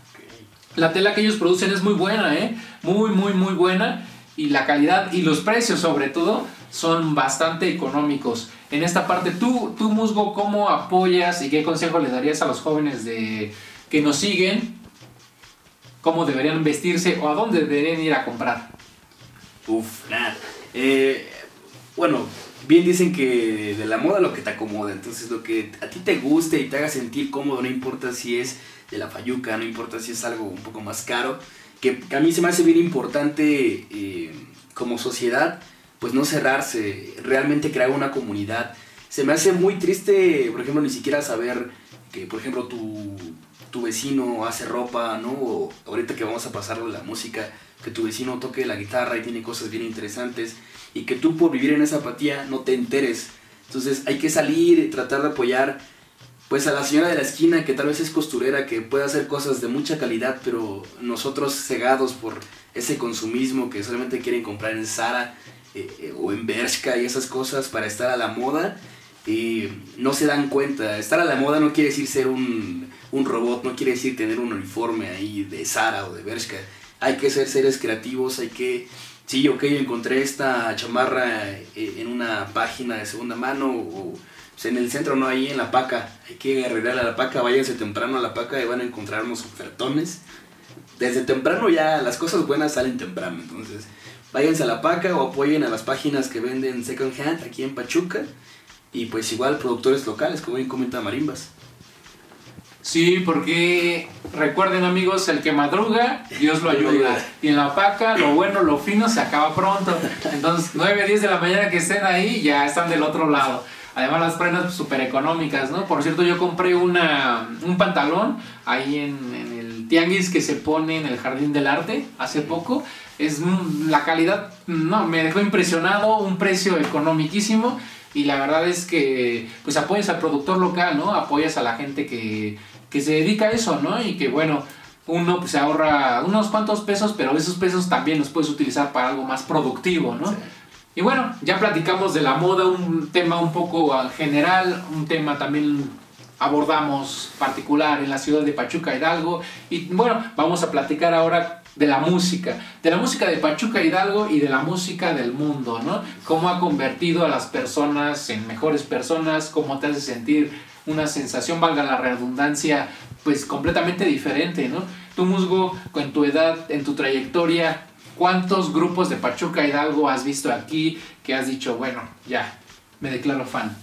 La tela que ellos producen es muy buena, ¿eh? Muy, muy, muy buena y la calidad y los precios sobre todo son bastante económicos. En esta parte, tú, tú Musgo, ¿cómo apoyas y qué consejo le darías a los jóvenes de, que nos siguen? ¿Cómo deberían vestirse o a dónde deberían ir a comprar? Uf, nada. Eh, bueno, bien dicen que de la moda lo que te acomoda. Entonces, lo que a ti te guste y te haga sentir cómodo, no importa si es de la fayuca, no importa si es algo un poco más caro que, a mí se me hace bien importante eh, como sociedad, pues no cerrarse, realmente crear una comunidad. Se me hace muy triste, por ejemplo, ni siquiera saber que, por ejemplo, tu, tu vecino hace ropa, ¿no? O ahorita que vamos a pasarle la música, que tu vecino toque la guitarra y tiene cosas bien interesantes y que tú por vivir en esa apatía no te enteres. Entonces hay que salir tratar de apoyar pues a la señora de la esquina que tal vez es costurera, que puede hacer cosas de mucha calidad, pero nosotros cegados por ese consumismo que solamente quieren comprar en Zara eh, eh, o en Bershka y esas cosas para estar a la moda, y no se dan cuenta. Estar a la moda no quiere decir ser un, un robot, no quiere decir tener un uniforme ahí de Zara o de Bershka. Hay que ser seres creativos, hay que... Sí, ok, encontré esta chamarra eh, en una página de segunda mano o pues, en el centro, no ahí en La Paca. Hay que arreglar a La Paca, váyanse temprano a La Paca y van a encontrar unos ofertones. Desde temprano ya las cosas buenas salen temprano, entonces váyanse a La Paca o apoyen a las páginas que venden second hand aquí en Pachuca. Y pues igual productores locales, como bien comenta Marimbas. Sí, porque recuerden amigos, el que madruga, Dios lo ayuda. Y en la paca, lo bueno, lo fino se acaba pronto. Entonces, 9, 10 de la mañana que estén ahí, ya están del otro lado. Además las prendas súper económicas, ¿no? Por cierto, yo compré una, un pantalón ahí en, en, el tianguis que se pone en el Jardín del Arte hace poco. Es la calidad, no, me dejó impresionado, un precio económiquísimo y la verdad es que pues apoyas al productor local, ¿no? Apoyas a la gente que, que se dedica a eso, ¿no? Y que bueno, uno pues se ahorra unos cuantos pesos, pero esos pesos también los puedes utilizar para algo más productivo, ¿no? Sí. Y bueno, ya platicamos de la moda, un tema un poco general, un tema también abordamos particular en la ciudad de Pachuca Hidalgo y bueno, vamos a platicar ahora de la música, de la música de Pachuca Hidalgo y de la música del mundo, ¿no? Cómo ha convertido a las personas en mejores personas, cómo te hace sentir una sensación, valga la redundancia, pues completamente diferente, ¿no? Tú, Musgo, con tu edad, en tu trayectoria, ¿cuántos grupos de Pachuca Hidalgo has visto aquí que has dicho, bueno, ya, me declaro fan?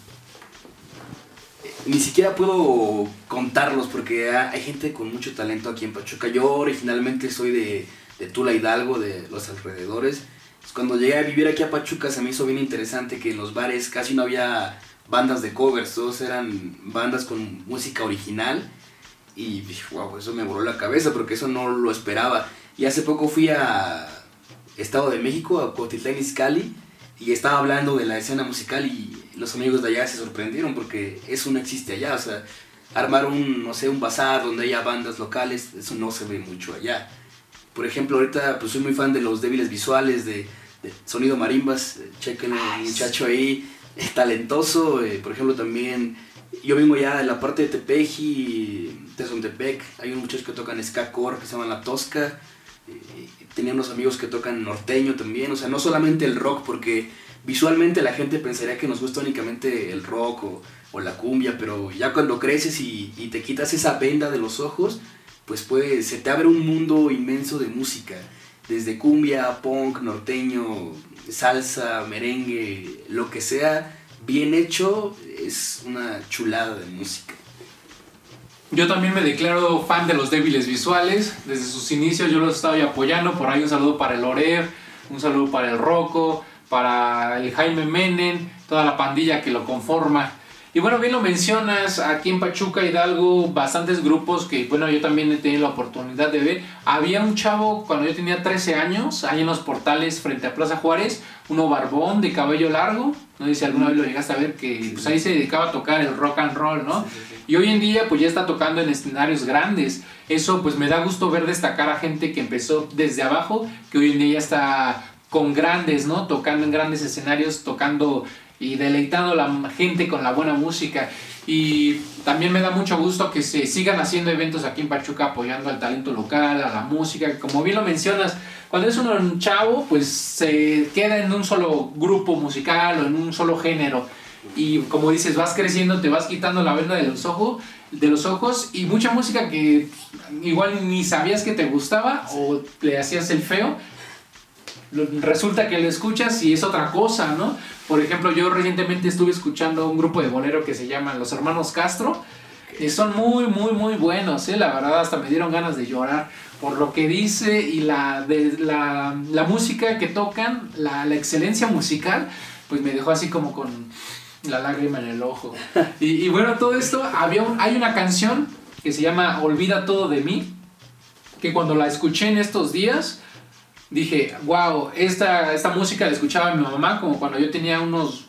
Ni siquiera puedo contarlos porque hay gente con mucho talento aquí en Pachuca. Yo originalmente soy de, Tula Hidalgo, de los alrededores. Cuando llegué a vivir aquí a Pachuca se me hizo bien interesante que en los bares casi no había bandas de covers, todos eran bandas con música original y wow, eso me voló la cabeza porque eso no lo esperaba. Y hace poco fui a Estado de México, a Cuautitlán Izcalli y estaba hablando de la escena musical y los amigos de allá se sorprendieron porque eso no existe allá, o sea, armar un, no sé, un bazar donde haya bandas locales, eso no se ve mucho allá. Por ejemplo, ahorita pues soy muy fan de los débiles visuales, de, de Sonido Marimbas, chequen el muchacho ahí, es talentoso, eh, por ejemplo también, yo vengo ya de la parte de Tepeji, Tezontepec, hay un muchacho que tocan ska core que se llama La Tosca, eh, tenía unos amigos que tocan norteño también, o sea, no solamente el rock, porque visualmente la gente pensaría que nos gusta únicamente el rock o, o la cumbia, pero ya cuando creces y, y, te quitas esa venda de los ojos, pues puede, se te abre un mundo inmenso de música, desde cumbia, punk, norteño, salsa, merengue, lo que sea, bien hecho, es una chulada de música. Yo también me declaro fan de los débiles visuales. Desde sus inicios yo los estaba apoyando. Por ahí un saludo para el Orer, un saludo para el Rocco, para el Jaime Menem, toda la pandilla que lo conforma. Y bueno, bien lo mencionas, aquí en Pachuca Hidalgo, bastantes grupos que, bueno, yo también he tenido la oportunidad de ver. Había un chavo cuando yo tenía 13 años, ahí en los portales frente a Plaza Juárez, uno barbón de cabello largo, no sé si alguna vez lo llegaste a ver, que pues ahí se dedicaba a tocar el rock and roll, ¿no? Sí, sí, sí. Y hoy en día pues ya está tocando en escenarios grandes. Eso pues me da gusto ver destacar a gente que empezó desde abajo, que hoy en día ya está con grandes, ¿no? Tocando en grandes escenarios, tocando y deleitando a la gente con la buena música. Y también me da mucho gusto que se sigan haciendo eventos aquí en Pachuca apoyando al talento local, a la música. Como bien lo mencionas, cuando es un chavo, pues se queda en un solo grupo musical o en un solo género. Y como dices, vas creciendo, te vas quitando la venda de los ojos, de los ojos y mucha música que igual ni sabías que te gustaba o le hacías el feo. Resulta que lo escuchas y es otra cosa, ¿no? Por ejemplo, yo recientemente estuve escuchando un grupo de bolero que se llama Los Hermanos Castro. Y son muy, muy, muy buenos, ¿eh? La verdad, hasta me dieron ganas de llorar por lo que dice y la, de, la, la música que tocan, la, la excelencia musical, pues me dejó así como con la lágrima en el ojo. Y, y bueno, todo esto, había un, hay una canción que se llama Olvida todo de mí, que cuando la escuché en estos días, dije, wow, esta, esta música la escuchaba mi mamá como cuando yo tenía unos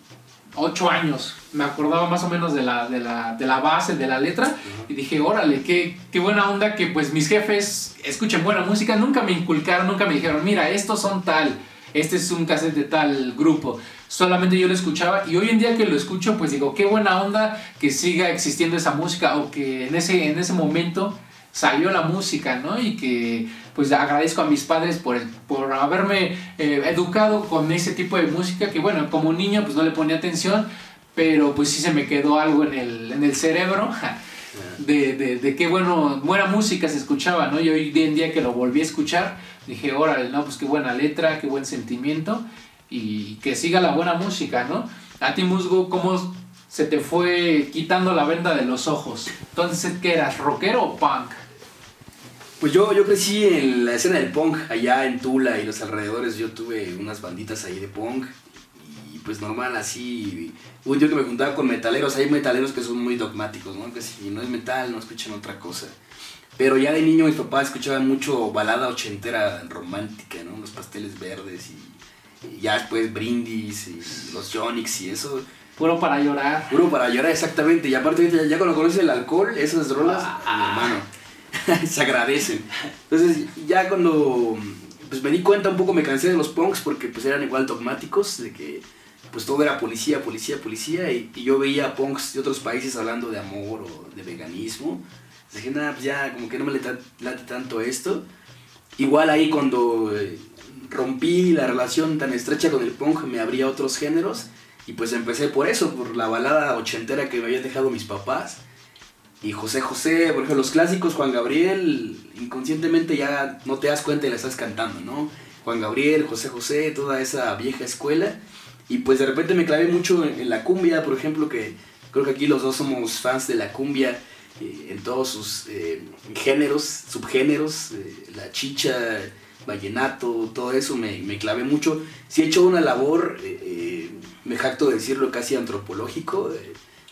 8 años. Me acordaba más o menos de la, de la, de la base, de la letra, y dije, órale, qué, qué buena onda que pues mis jefes escuchen buena música. Nunca me inculcaron, nunca me dijeron, mira, estos son tal, este es un cassette de tal grupo. Solamente yo lo escuchaba y hoy en día que lo escucho, pues digo, qué buena onda que siga existiendo esa música o que en ese, en ese momento salió la música, ¿no? Y que pues agradezco a mis padres por, por haberme eh, educado con ese tipo de música que bueno, como niño pues no le ponía atención, pero pues sí se me quedó algo en el, en el cerebro de, de, de, qué bueno, buena música se escuchaba, ¿no? Y hoy en día que lo volví a escuchar, dije, órale, no, pues qué buena letra, qué buen sentimiento y que siga la buena música, ¿no? A ti, Musgo, ¿cómo se te fue quitando la venda de los ojos? Entonces, ¿qué eras, rockero o punk? Pues yo, yo crecí en la escena del punk, allá en Tula y los alrededores. Yo tuve unas banditas ahí de punk. Y pues normal, así. Un día que me juntaba con metaleros. Hay metaleros que son muy dogmáticos, ¿no? Que si no es metal, no escuchan otra cosa. Pero ya de niño mis papás escuchaban mucho balada ochentera romántica, ¿no? Los pasteles verdes y, ya después brindis y los Jonix y eso. Puro para llorar. Puro para llorar, exactamente. Y aparte, ya, cuando conoces el alcohol, esas rolas, ah, hermano se agradecen. Entonces, ya cuando pues me di cuenta un poco, me cansé de los punks porque pues eran igual dogmáticos, de que pues todo era policía, policía, policía, y, yo veía punks de otros países hablando de amor o de veganismo. Dije, nada, pues ya como que no me late tanto esto. Igual ahí cuando eh, rompí la relación tan estrecha con el punk, me abría otros géneros. Y pues empecé por eso, por la balada ochentera que me habían dejado mis papás. Y José José, por ejemplo, los clásicos, Juan Gabriel, inconscientemente ya no te das cuenta y la estás cantando, ¿no? Juan Gabriel, José José, toda esa vieja escuela. Y pues de repente me clavé mucho en, la cumbia, por ejemplo, que creo que aquí los dos somos fans de la cumbia eh, en todos sus eh, géneros, subgéneros, eh, la chicha, vallenato, todo eso me, me, clavé mucho. Sí he hecho una labor, me jacto de decirlo, casi antropológico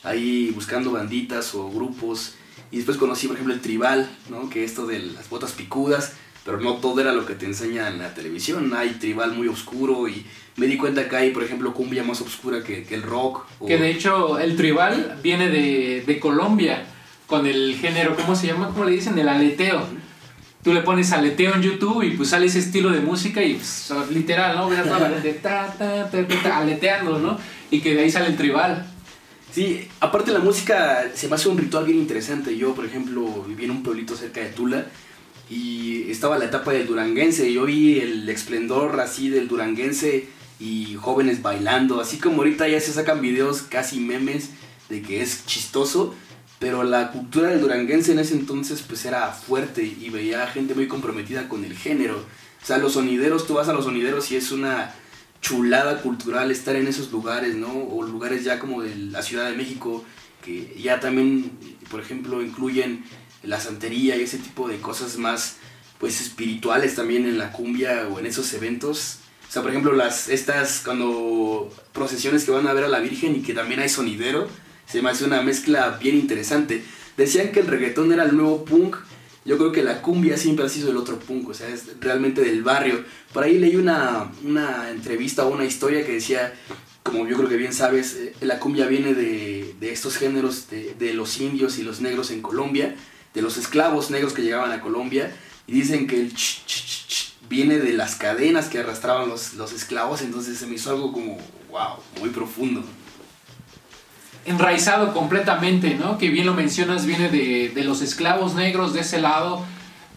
ahí buscando banditas o grupos. Y después conocí, por ejemplo, el tribal, ¿no? Que esto de las botas picudas, pero no todo era lo que te enseñan en la televisión. Hay tribal muy oscuro y me di cuenta que hay, por ejemplo, cumbia más oscura que, el rock. Que de hecho el tribal viene de, de, Colombia, con el género, ¿cómo se llama? ¿Cómo le dicen? El aleteo. Tú le pones aleteo en YouTube y pues sale ese estilo de música y pues, literal, ¿no? aleteando, ¿no? Y que de ahí sale el tribal. Sí, aparte la música se me hace un ritual bien interesante. Yo, por ejemplo, viví en un pueblito cerca de Tula y estaba la etapa del duranguense. Yo vi el esplendor así del duranguense y jóvenes bailando. Así como ahorita ya se sacan videos casi memes de que es chistoso. Pero la cultura del duranguense en ese entonces pues era fuerte y veía gente muy comprometida con el género. O sea, los sonideros, tú vas a los sonideros y es una chulada cultural estar en esos lugares, ¿no? O lugares ya como de la Ciudad de México, que ya también, por ejemplo, incluyen la santería y ese tipo de cosas más, pues, espirituales también en la cumbia o en esos eventos. O sea, por ejemplo, las, estas, cuando procesiones que van a ver a la Virgen y que también hay sonidero, se me hace una mezcla bien interesante. Decían que el reggaetón era el nuevo punk, yo creo que la cumbia siempre ha sido el otro punk, o sea, es realmente del barrio. Por ahí leí una, una entrevista o una historia que decía, como yo creo que bien sabes, eh, la cumbia viene de, de estos géneros de, de, los indios y los negros en Colombia, de los esclavos negros que llegaban a Colombia, y dicen que el ch, ch, ch, viene de las cadenas que arrastraban los, los esclavos, entonces se me hizo algo como, wow, muy profundo enraizado completamente, ¿no? Que bien lo mencionas, viene de, de, los esclavos negros de ese lado,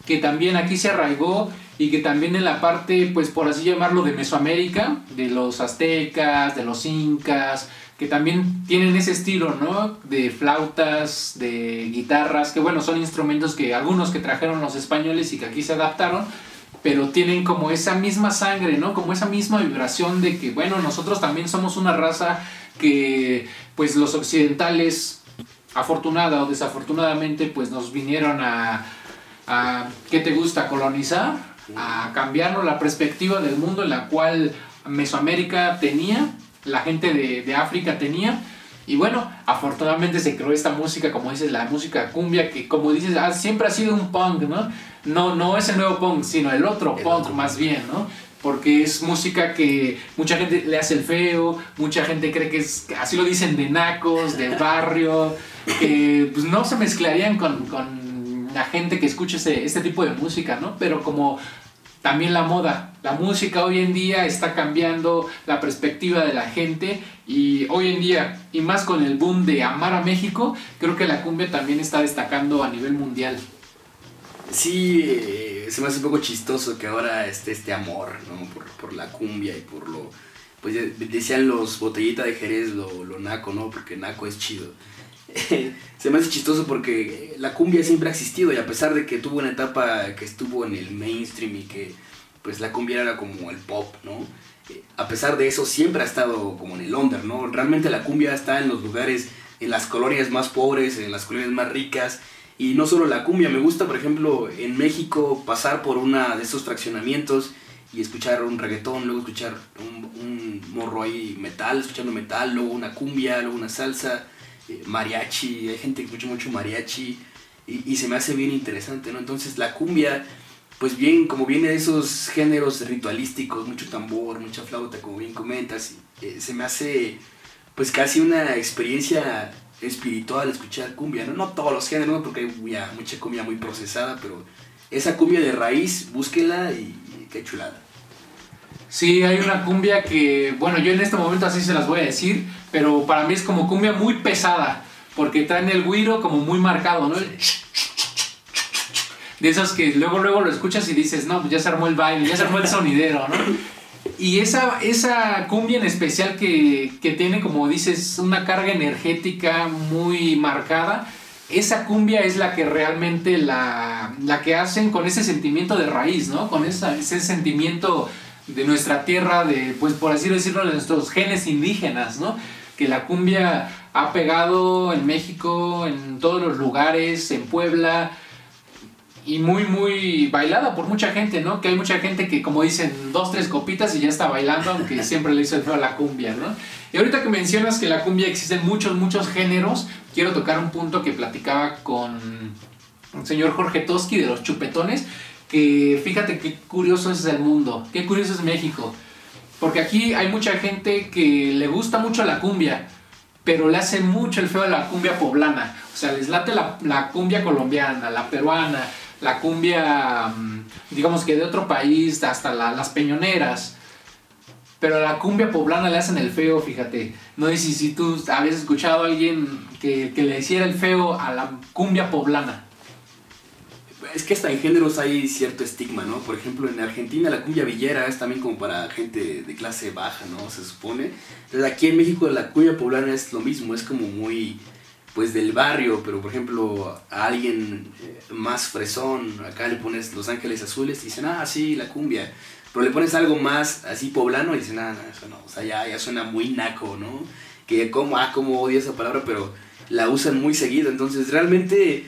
que también aquí se arraigó y que también en la parte, pues por así llamarlo, de Mesoamérica, de los aztecas, de los incas, que también tienen ese estilo, ¿no? De flautas, de guitarras, que bueno, son instrumentos que algunos que trajeron los españoles y que aquí se adaptaron, pero tienen como esa misma sangre, ¿no? Como esa misma vibración de que, bueno, nosotros también somos una raza que pues los occidentales, afortunada o desafortunadamente, pues nos vinieron a, a ¿qué te gusta? Colonizar, a cambiarnos la perspectiva del mundo en la cual Mesoamérica tenía, la gente de, de África tenía. Y bueno, afortunadamente se creó esta música, como dices, la música cumbia, que como dices, siempre ha sido un punk, ¿no? No, no es el nuevo punk, sino el otro punk más bien, ¿no? porque es música que mucha gente le hace el feo, mucha gente cree que es, así lo dicen, de nacos, de barrio, que pues no se mezclarían con, con la gente que escucha este tipo de música, ¿no? Pero como también la moda, la música hoy en día está cambiando la perspectiva de la gente y hoy en día, y más con el boom de amar a México, creo que la cumbia también está destacando a nivel mundial. Sí, eh, se me hace un poco chistoso que ahora esté este amor, ¿no? Por, por, la cumbia y por lo pues decían los botellita de Jerez lo, lo naco, ¿no? Porque naco es chido. se me hace chistoso porque la cumbia siempre ha existido y a pesar de que tuvo una etapa que estuvo en el mainstream y que pues la cumbia era como el pop, ¿no? A pesar de eso siempre ha estado como en el under, ¿no? Realmente la cumbia está en los lugares, en las colonias más pobres, en las colonias más ricas y no solo la cumbia, me gusta por ejemplo en México pasar por una de esos fraccionamientos y escuchar un reggaetón, luego escuchar un, un morro ahí metal, escuchando metal, luego una cumbia, luego una salsa mariachi, hay gente que escucha mucho mariachi y, se me hace bien interesante, ¿no? Entonces la cumbia, pues bien, como viene de esos géneros ritualísticos, mucho tambor, mucha flauta, como bien comentas, eh, se me hace pues casi una experiencia espiritual escuchar cumbia, ¿no? No todos los géneros, porque hay mucha cumbia muy procesada, pero esa cumbia de raíz, búsquela y qué chulada. Sí, hay una cumbia que, bueno, yo en este momento así se las voy a decir, pero para mí es como cumbia muy pesada, porque traen el guiro como muy marcado, ¿no? De esos que luego luego lo escuchas y dices, no, pues ya se armó el baile, ya se armó el sonidero, ¿no? Y esa, esa cumbia en especial que, que tiene, como dices, una carga energética muy marcada, esa cumbia es la que realmente la, la que hacen con ese sentimiento de raíz, ¿no? Con esa, ese sentimiento de nuestra tierra, de, pues por así decirlo, de nuestros genes indígenas, ¿no? Que la cumbia ha pegado en México, en todos los lugares, en Puebla, y muy, muy bailada por mucha gente, ¿no? Que hay mucha gente que, como dicen, dos, tres copitas y ya está bailando, aunque siempre le hizo el feo a la cumbia, ¿no? Y ahorita que mencionas que la cumbia existen muchos, muchos géneros, quiero tocar un punto que platicaba con el señor Jorge Toski de los chupetones, que fíjate qué curioso es el mundo, qué curioso es México. Porque aquí hay mucha gente que le gusta mucho la cumbia, pero le hace mucho el feo a la cumbia poblana. O sea, les late la, cumbia colombiana, la peruana, la cumbia, mm, digamos que de otro país, hasta las peñoneras. Pero a la cumbia poblana le hacen el feo, fíjate. No sé si, tú habías escuchado a alguien que le hiciera el feo a la cumbia poblana es que hasta en géneros hay cierto estigma, ¿no? Por ejemplo, en Argentina la cumbia villera es también como para gente de clase baja, ¿no? Se supone. Entonces aquí en México la cumbia poblana es lo mismo, es como muy, pues del barrio, pero por ejemplo a alguien eh, más fresón, acá le pones Los Ángeles Azules y dicen, ah, sí, la cumbia. Pero le pones algo más así poblano y dicen, ah, no, eso no, o sea, ya, ya suena muy naco, ¿no? Que como, ah, como odio esa palabra, pero la usan muy seguido. Entonces realmente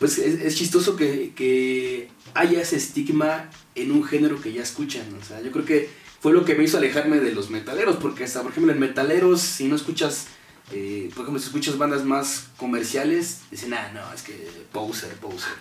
pues es, chistoso que, haya ese estigma en un género que ya escuchan. O sea, yo creo que fue lo que me hizo alejarme de los metaleros, porque hasta, por ejemplo, en metaleros, si no escuchas, eh, por ejemplo, si escuchas bandas más comerciales, dicen, ah, no, es que poser, poser.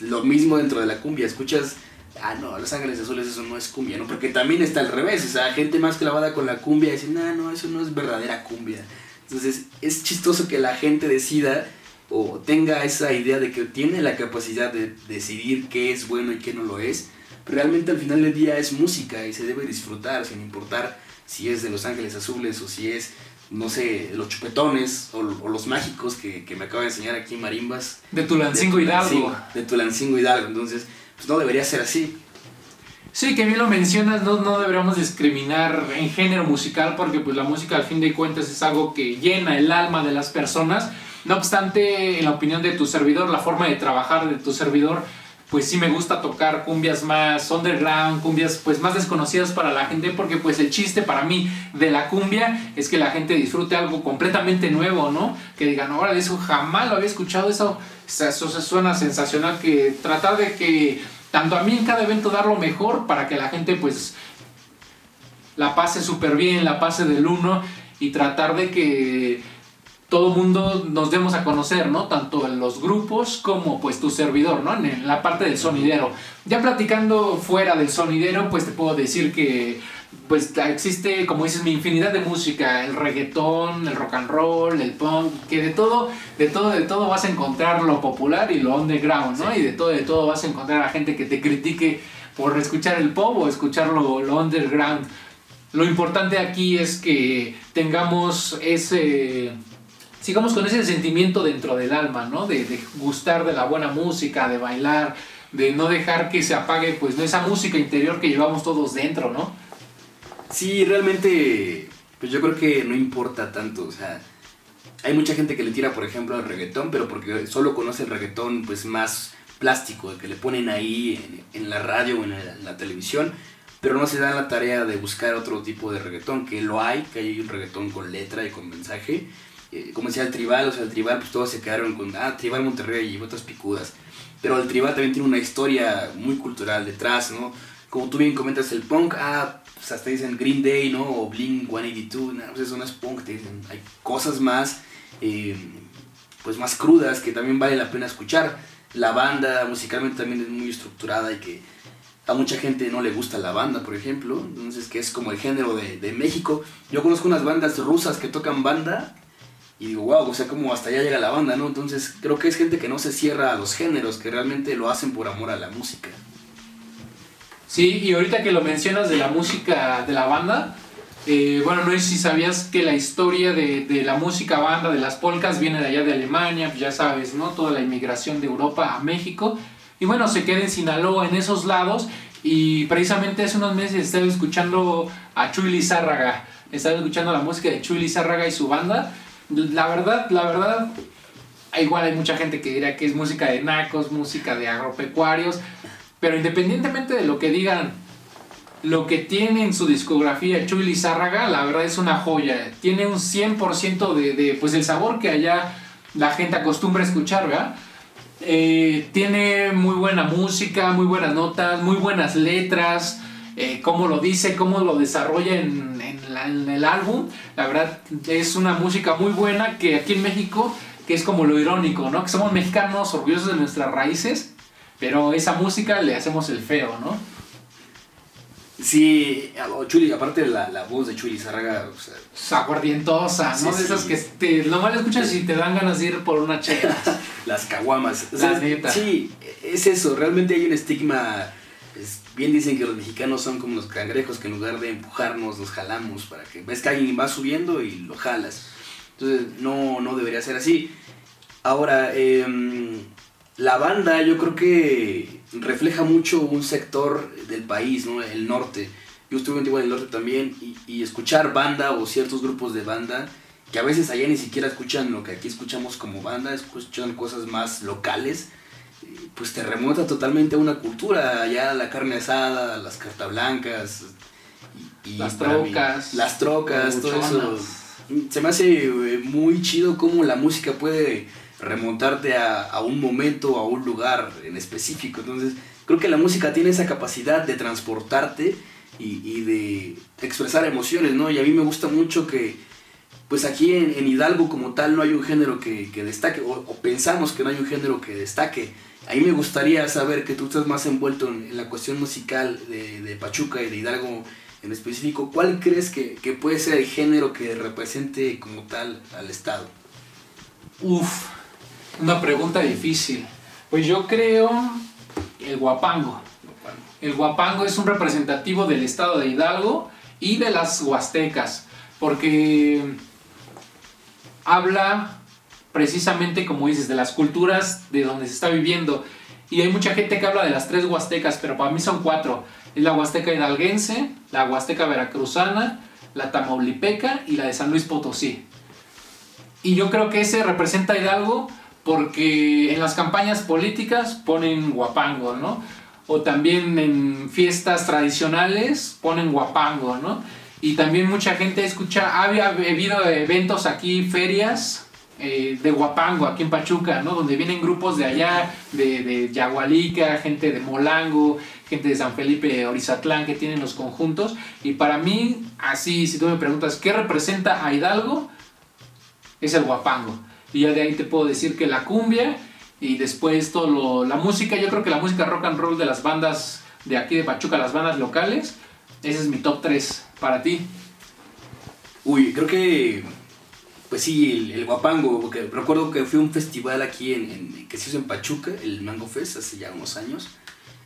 Lo mismo dentro de la cumbia, escuchas, ah, no, Los Ángeles Azules eso no es cumbia, ¿no? Porque también está al revés, o sea, gente más clavada con la cumbia dicen, ah, no, eso no es verdadera cumbia. Entonces, es chistoso que la gente decida o tenga esa idea de que tiene la capacidad de decidir qué es bueno y qué no lo es, realmente al final del día es música y se debe disfrutar sin importar si es de Los Ángeles Azules o si es, no sé, los chupetones o, los mágicos que, me acaba de enseñar aquí Marimbas. De Tulancingo Hidalgo. De Tulancingo Hidalgo, entonces pues no debería ser así. Sí, que bien lo mencionas, no, no deberíamos discriminar en género musical porque pues la música al fin de cuentas es algo que llena el alma de las personas no obstante, en la opinión de tu servidor, la forma de trabajar de tu servidor, pues sí me gusta tocar cumbias más underground, cumbias pues más desconocidas para la gente, porque pues el chiste para mí de la cumbia es que la gente disfrute algo completamente nuevo, ¿no? Que digan, ahora eso jamás lo había escuchado, eso, eso suena sensacional, que tratar de que tanto a mí en cada evento dar lo mejor para que la gente pues la pase súper bien, la pase del uno y tratar de que todo mundo nos demos a conocer, ¿no? Tanto en los grupos como pues tu servidor, ¿no? En la parte del sonidero. Ya platicando fuera del sonidero, pues te puedo decir que pues existe, como dices, mi infinidad de música, el reggaetón, el rock and roll, el punk, que de todo, de todo, de todo vas a encontrar lo popular y lo underground, ¿no? Y de todo, de todo vas a encontrar a gente que te critique por escuchar el pop o escuchar lo, lo underground. Lo importante aquí es que tengamos ese sigamos con ese sentimiento dentro del alma, ¿no? De, gustar de la buena música, de bailar, de no dejar que se apague, pues, esa música interior que llevamos todos dentro, ¿no? Sí, realmente, pues yo creo que no importa tanto, o sea, hay mucha gente que le tira, por ejemplo, al reggaetón, pero porque solo conoce el reggaetón pues más plástico, el que le ponen ahí en, la radio o en la, televisión, pero no se dan la tarea de buscar otro tipo de reggaetón, que lo hay, que hay un reggaetón con letra y con mensaje, eh, como decía el tribal, o sea, el tribal pues todos se quedaron con, ah, tribal Monterrey y otras picudas, pero el tribal también tiene una historia muy cultural detrás, ¿no? Como tú bien comentas, el punk, ah, pues hasta dicen Green Day, ¿no? O Blink 182, no, pues eso no es punk, te dicen, hay cosas más, eh, pues más crudas que también vale la pena escuchar. La banda musicalmente también es muy estructurada y que a mucha gente no le gusta la banda, por ejemplo, entonces que es como el género de, de México. Yo conozco unas bandas rusas que tocan banda y digo, wow, o sea, como hasta allá llega la banda, ¿no? Entonces creo que es gente que no se cierra a los géneros, que realmente lo hacen por amor a la música. Sí, y ahorita que lo mencionas de la música de la banda, eh, bueno, no sé si sabías que la historia de, la música banda, de las polcas, viene de allá de Alemania, pues ya sabes, ¿no? Toda la inmigración de Europa a México. Y bueno, se queda en Sinaloa, en esos lados. Y precisamente hace unos meses estaba escuchando a Chuy Lizárraga. Estaba escuchando la música de Chuy Lizárraga y su banda. La verdad, la verdad, igual hay mucha gente que dirá que es música de nacos, música de agropecuarios. Pero independientemente de lo que digan, lo que tiene en su discografía Chuy Lizárraga, la verdad es una joya. Tiene un 100% de, de, pues, el sabor que allá la gente acostumbra a escuchar, ¿verdad? Eh, tiene muy buena música, muy buenas notas, muy buenas letras, eh, cómo lo dice, cómo lo desarrolla en, en, el álbum. La verdad es una música muy buena que aquí en México, que es como lo irónico, ¿no? Que somos mexicanos orgullosos de nuestras raíces pero esa música le hacemos el feo, ¿no? Sí, Chuli, aparte la, la voz de Chuli Zárraga, o sea, aguardientosa, ¿no? de esas que te, nomás la escuchas y te dan ganas de ir por una chela. Las caguamas. Sí, es eso, realmente hay un estigma. Bien dicen que los mexicanos son como los cangrejos que en lugar de empujarnos, los jalamos para que ves que alguien va subiendo y lo jalas. Entonces, no, no debería ser así. Ahora, eh, la banda yo creo que refleja mucho un sector del país, ¿no? El norte. Yo estuve en el norte también y, escuchar banda o ciertos grupos de banda que a veces allá ni siquiera escuchan lo que aquí escuchamos como banda, escuchan cosas más locales, pues te remonta totalmente a una cultura, allá la carne asada, las cartas blancas, y, las trocas, las trocas, todo eso. Se me hace eh, muy chido cómo la música puede remontarte a, un momento, a un lugar en específico. Entonces, creo que la música tiene esa capacidad de transportarte y, de expresar emociones, ¿no? Y a mí me gusta mucho que, pues aquí en, Hidalgo como tal no hay un género que, destaque, o, pensamos que no hay un género que destaque. A mí me gustaría saber que tú estás más envuelto en, la cuestión musical de, Pachuca y de Hidalgo en específico. ¿Cuál crees que, que puede ser el género que represente como tal al Estado? Uf, una pregunta difícil. Pues yo creo el guapango. El guapango es un representativo del estado de Hidalgo y de las huastecas, porque habla precisamente, como dices, de las culturas de donde se está viviendo. Y hay mucha gente que habla de las tres huastecas, pero para mí son cuatro. Es la huasteca hidalguense, la huasteca veracruzana, la tamaulipeca y la de San Luis Potosí. Y yo creo que ese representa Hidalgo porque en las campañas políticas ponen guapango, ¿no? O también en fiestas tradicionales ponen guapango, ¿no? Y también mucha gente escucha, había habido eventos aquí, ferias eh, de guapango aquí en Pachuca, ¿no? Donde vienen grupos de allá, de, de Yagualica, gente de Molango, gente de San Felipe, Orizatlán, que tienen los conjuntos. Y para mí, así, si tú me preguntas, ¿qué representa a Hidalgo? Es el guapango. Y ya de ahí te puedo decir que la cumbia y después todo lo, la música, yo creo que la música rock and roll de las bandas de aquí de Pachuca, las bandas locales, ese es mi top 3 para ti. Uy, creo que, pues sí, el, guapango, porque recuerdo que fue un festival aquí en, que se hizo en Pachuca, el Mango Fest, hace ya unos años,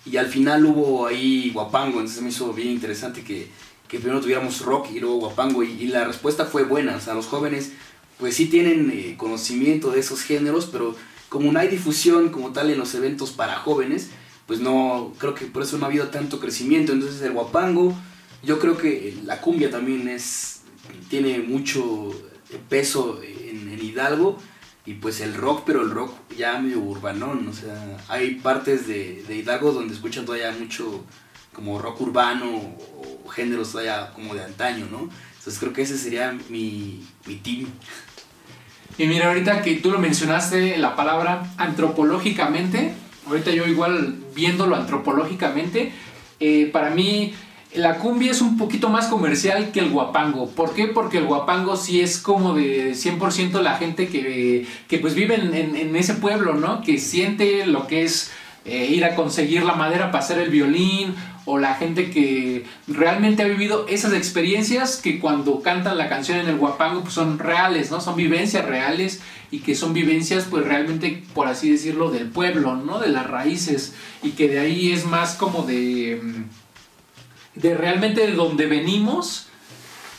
y al final hubo ahí guapango, entonces me hizo bien interesante que, que primero tuviéramos rock y luego guapango, y, y la respuesta fue buena, o sea, los jóvenes pues sí tienen eh, conocimiento de esos géneros, pero como no hay difusión como tal en los eventos para jóvenes, pues no, creo que por eso no ha habido tanto crecimiento. Entonces el guapango, yo creo que la cumbia también es, tiene mucho peso en, Hidalgo y pues el rock, pero el rock ya medio urbanón, o sea, hay partes de, de Hidalgo donde escuchan todavía mucho como rock urbano o géneros todavía como de antaño, ¿no? Entonces creo que ese sería mi, mi team. Y mira, ahorita que tú lo mencionaste, la palabra antropológicamente, ahorita yo igual viéndolo antropológicamente, eh, para mí la cumbia es un poquito más comercial que el guapango. ¿Por qué? Porque el guapango sí es como de 100% la gente que, que pues vive en, ese pueblo, ¿no? Que siente lo que es eh, ir a conseguir la madera para hacer el violín o la gente que realmente ha vivido esas experiencias que cuando cantan la canción en el guapango pues son reales, ¿no? Son vivencias reales y que son vivencias pues realmente, por así decirlo, del pueblo, ¿no? De las raíces y que de ahí es más como de mm, de realmente de donde venimos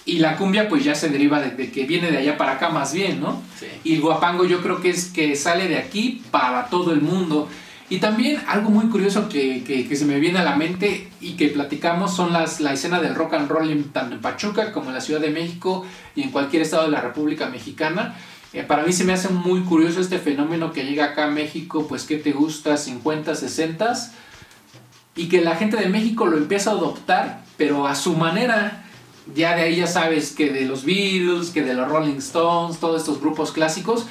y la cumbia pues ya se deriva de, que viene de allá para acá más bien, ¿no? Y el guapango yo creo que es que sale de aquí para todo el mundo. Y también algo muy curioso que, que, se me viene a la mente y que platicamos son las, la escena del rock and roll en, tanto en Pachuca como en la Ciudad de México y en cualquier estado de la República Mexicana. Eh, para mí se me hace muy curioso este fenómeno que llega acá a México, pues ¿qué te gusta? 50, 60 y que la gente de México lo empieza a adoptar, pero a su manera. Ya de ahí ya sabes que de los Beatles, que de los Rolling Stones, todos estos grupos clásicos,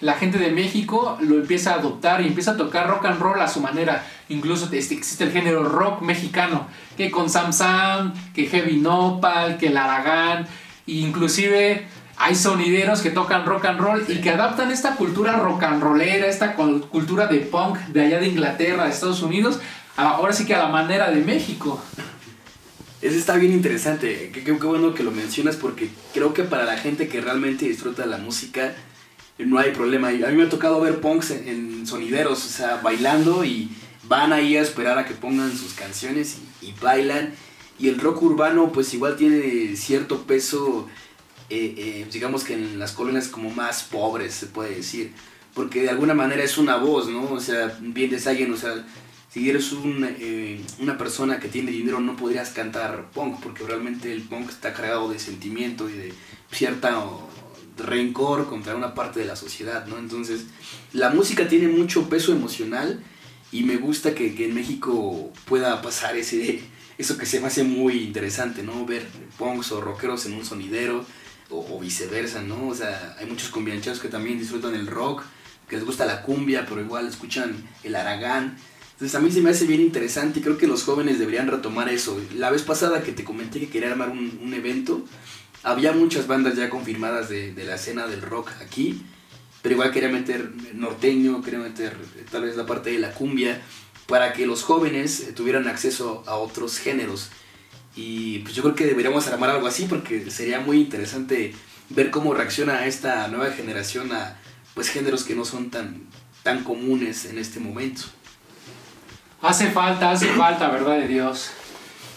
la gente de México lo empieza a adoptar y empieza a tocar rock and roll a su manera. Incluso existe el género rock mexicano, que con Sam Sam, que Heavy Nopal, que el Aragán, e inclusive hay sonideros que tocan rock and roll y que adaptan esta cultura rock and rollera, esta cultura de punk de allá de Inglaterra, de Estados Unidos, ahora sí que a la manera de México. Eso está bien interesante, qué, qué, bueno que lo mencionas porque creo que para la gente que realmente disfruta la música no hay problema. A mí me ha tocado ver punks en, sonideros, o sea, bailando y van ahí a esperar a que pongan sus canciones y, bailan. Y el rock urbano pues igual tiene cierto peso, eh, eh, digamos que en las colonias como más pobres se puede decir, porque de alguna manera es una voz, ¿no? O sea, bien de alguien, o sea, si eres eh, una persona que tiene dinero no podrías cantar punk, porque realmente el punk está cargado de sentimiento y de cierta rencor contra una parte de la sociedad, ¿no? Entonces, la música tiene mucho peso emocional y me gusta que, en México pueda pasar ese, eso que se me hace muy interesante, ¿no? Ver punks o rockeros en un sonidero o, viceversa, ¿no? O sea, hay muchos cumbiancheros que también disfrutan el rock, que les gusta la cumbia, pero igual escuchan el aragán. Entonces a mí se me hace bien interesante y creo que los jóvenes deberían retomar eso. La vez pasada que te comenté que quería armar un, evento, había muchas bandas ya confirmadas de, la escena del rock aquí, pero igual quería meter norteño, quería meter eh, tal vez la parte de la cumbia, para que los jóvenes eh, tuvieran acceso a otros géneros. Y pues yo creo que deberíamos armar algo así porque sería muy interesante ver cómo reacciona esta nueva generación a pues géneros que no son tan, tan comunes en este momento. Hace falta, hace falta, verdad de Dios.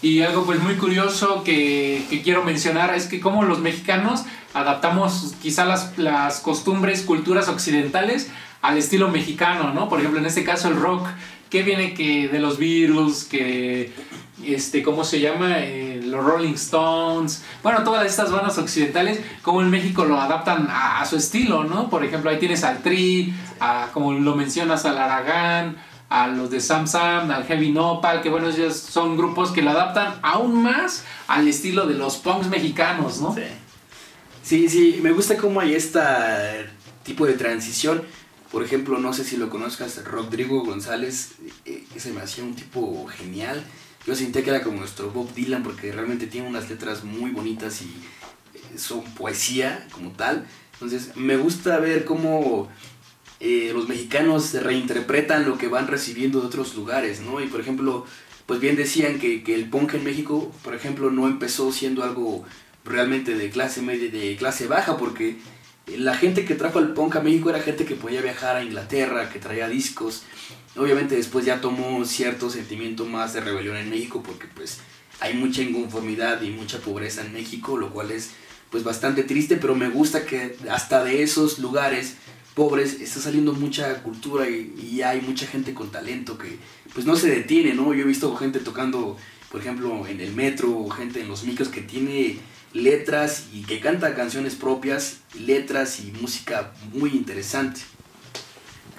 Y algo pues muy curioso que, quiero mencionar es que como los mexicanos adaptamos quizá las, costumbres, culturas occidentales al estilo mexicano, ¿no? Por ejemplo, en este caso el rock, que viene que de los virus, que, este, ¿cómo se llama? Eh, los Rolling Stones, bueno, todas estas bandas occidentales, como en México lo adaptan a, su estilo, ¿no? Por ejemplo, ahí tienes al Tri, a, como lo mencionas, al Aragán, a los de Sam Sam, al Heavy Nopal, que bueno, ellos son grupos que lo adaptan aún más al estilo de los punks mexicanos, ¿no? Sí. Sí, sí, me gusta cómo hay este tipo de transición. Por ejemplo, no sé si lo conozcas, Rodrigo González, eh, que se me hacía un tipo genial. Yo sentía que era como nuestro Bob Dylan porque realmente tiene unas letras muy bonitas y eh, son poesía como tal. Entonces, me gusta ver cómo eh, los mexicanos reinterpretan lo que van recibiendo de otros lugares, ¿no? Y por ejemplo, pues bien decían que, el punk en México, por ejemplo, no empezó siendo algo realmente de clase media, de clase baja, porque la gente que trajo el punk a México era gente que podía viajar a Inglaterra, que traía discos. Obviamente después ya tomó cierto sentimiento más de rebelión en México, porque pues hay mucha inconformidad y mucha pobreza en México, lo cual es pues bastante triste, pero me gusta que hasta de esos lugares pobres, está saliendo mucha cultura y, hay mucha gente con talento que pues no se detiene, ¿no? Yo he visto gente tocando por ejemplo, en el metro gente en los micros que tiene letras y que canta canciones propias, letras y música muy interesante.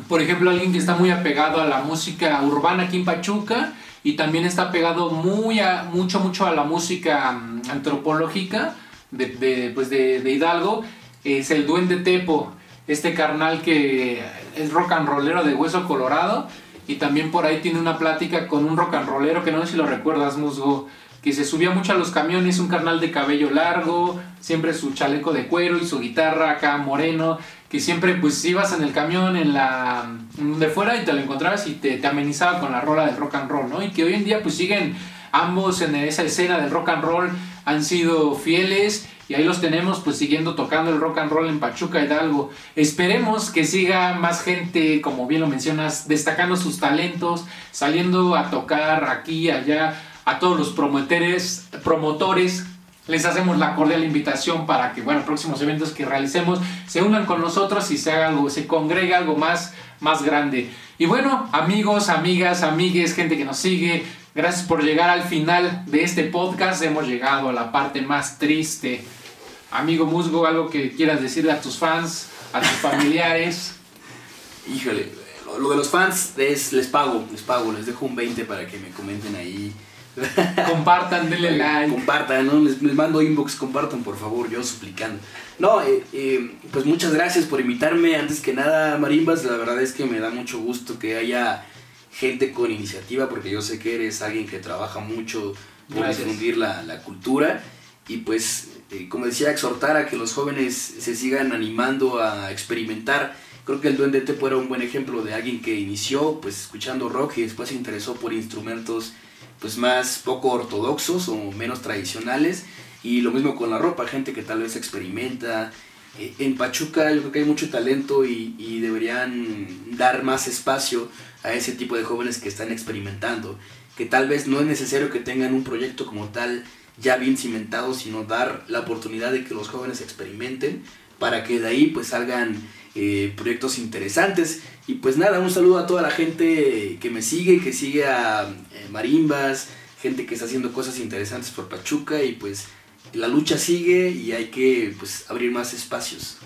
Por ejemplo, alguien que está muy apegado a la música urbana aquí en Pachuca y también está pegado muy a, mucho, mucho a la música mm, antropológica pues de, de Hidalgo, es el Duende Tepo, este carnal que es rock and rollero de hueso colorado y también por ahí tiene una plática con un rock and rollero que no sé si lo recuerdas, Musgo, que se subía mucho a los camiones, un carnal de cabello largo, siempre su chaleco de cuero y su guitarra acá moreno, que siempre pues ibas en el camión en la de fuera y te lo encontrabas y te, te amenizaba con la rola del rock and roll, ¿no? Y que hoy en día pues siguen ambos en esa escena del rock and roll, han sido fieles y ahí los tenemos pues siguiendo tocando el rock and roll en Pachuca Hidalgo. Esperemos que siga más gente, como bien lo mencionas, destacando sus talentos, saliendo a tocar aquí, allá, a todos los promotores, promotores. Les hacemos la cordial invitación para que, bueno, próximos eventos que realicemos se unan con nosotros y se haga algo, se congregue algo más, más grande. Y bueno, amigos, amigas, amigues, gente que nos sigue, gracias por llegar al final de este podcast. Hemos llegado a la parte más triste Amigo Musgo, algo que quieras decirle a tus fans, a tus familiares. Híjole, lo, de los fans es, les pago, les pago, les dejo un 20 para que me comenten ahí. Compartan, denle like. Compartan, ¿no? Les, les, mando inbox, compartan por favor, yo suplicando. No, eh, eh, pues muchas gracias por invitarme. Antes que nada, Marimbas, la verdad es que me da mucho gusto que haya gente con iniciativa, porque yo sé que eres alguien que trabaja mucho por difundir la, la cultura. Y pues eh, como decía, exhortar a que los jóvenes se sigan animando a experimentar. Creo que el Duende Tepo era un buen ejemplo de alguien que inició pues escuchando rock y después se interesó por instrumentos pues más poco ortodoxos o menos tradicionales. Y lo mismo con la ropa, gente que tal vez experimenta. Eh, en Pachuca yo creo que hay mucho talento y, y deberían dar más espacio a ese tipo de jóvenes que están experimentando. Que tal vez no es necesario que tengan un proyecto como tal ya bien cimentado, sino dar la oportunidad de que los jóvenes experimenten para que de ahí pues salgan eh, proyectos interesantes. Y pues nada, un saludo a toda la gente que me sigue, que sigue a eh, Marimbas, gente que está haciendo cosas interesantes por Pachuca y pues la lucha sigue y hay que pues abrir más espacios.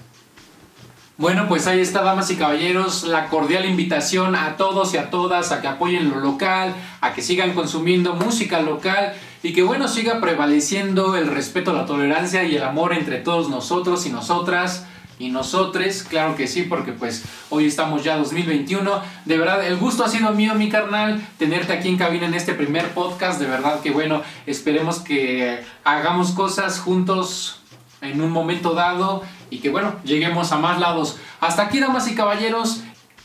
Bueno, pues ahí está, damas y caballeros, la cordial invitación a todos y a todas a que apoyen lo local, a que sigan consumiendo música local y que bueno, siga prevaleciendo el respeto, la tolerancia y el amor entre todos nosotros y nosotras y nosotres, claro que sí, porque pues hoy estamos ya 2021. De verdad, el gusto ha sido mío, mi carnal, tenerte aquí en cabina en este primer podcast. De verdad que bueno, esperemos que hagamos cosas juntos en un momento dado y que bueno, lleguemos a más lados. Hasta aquí, damas y caballeros.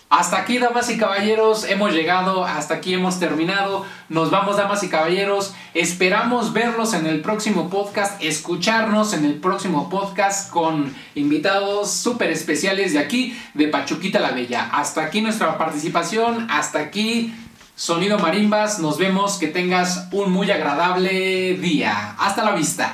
Hasta aquí, damas y caballeros, hemos llegado, hasta aquí hemos terminado. Nos vamos, damas y caballeros. Esperamos verlos en el próximo podcast, escucharnos en el próximo podcast con invitados súper especiales de aquí, de Pachuquita la Bella. Hasta aquí nuestra participación, hasta aquí Sonido Marimbas. Nos vemos, que tengas un muy agradable día. Hasta la vista.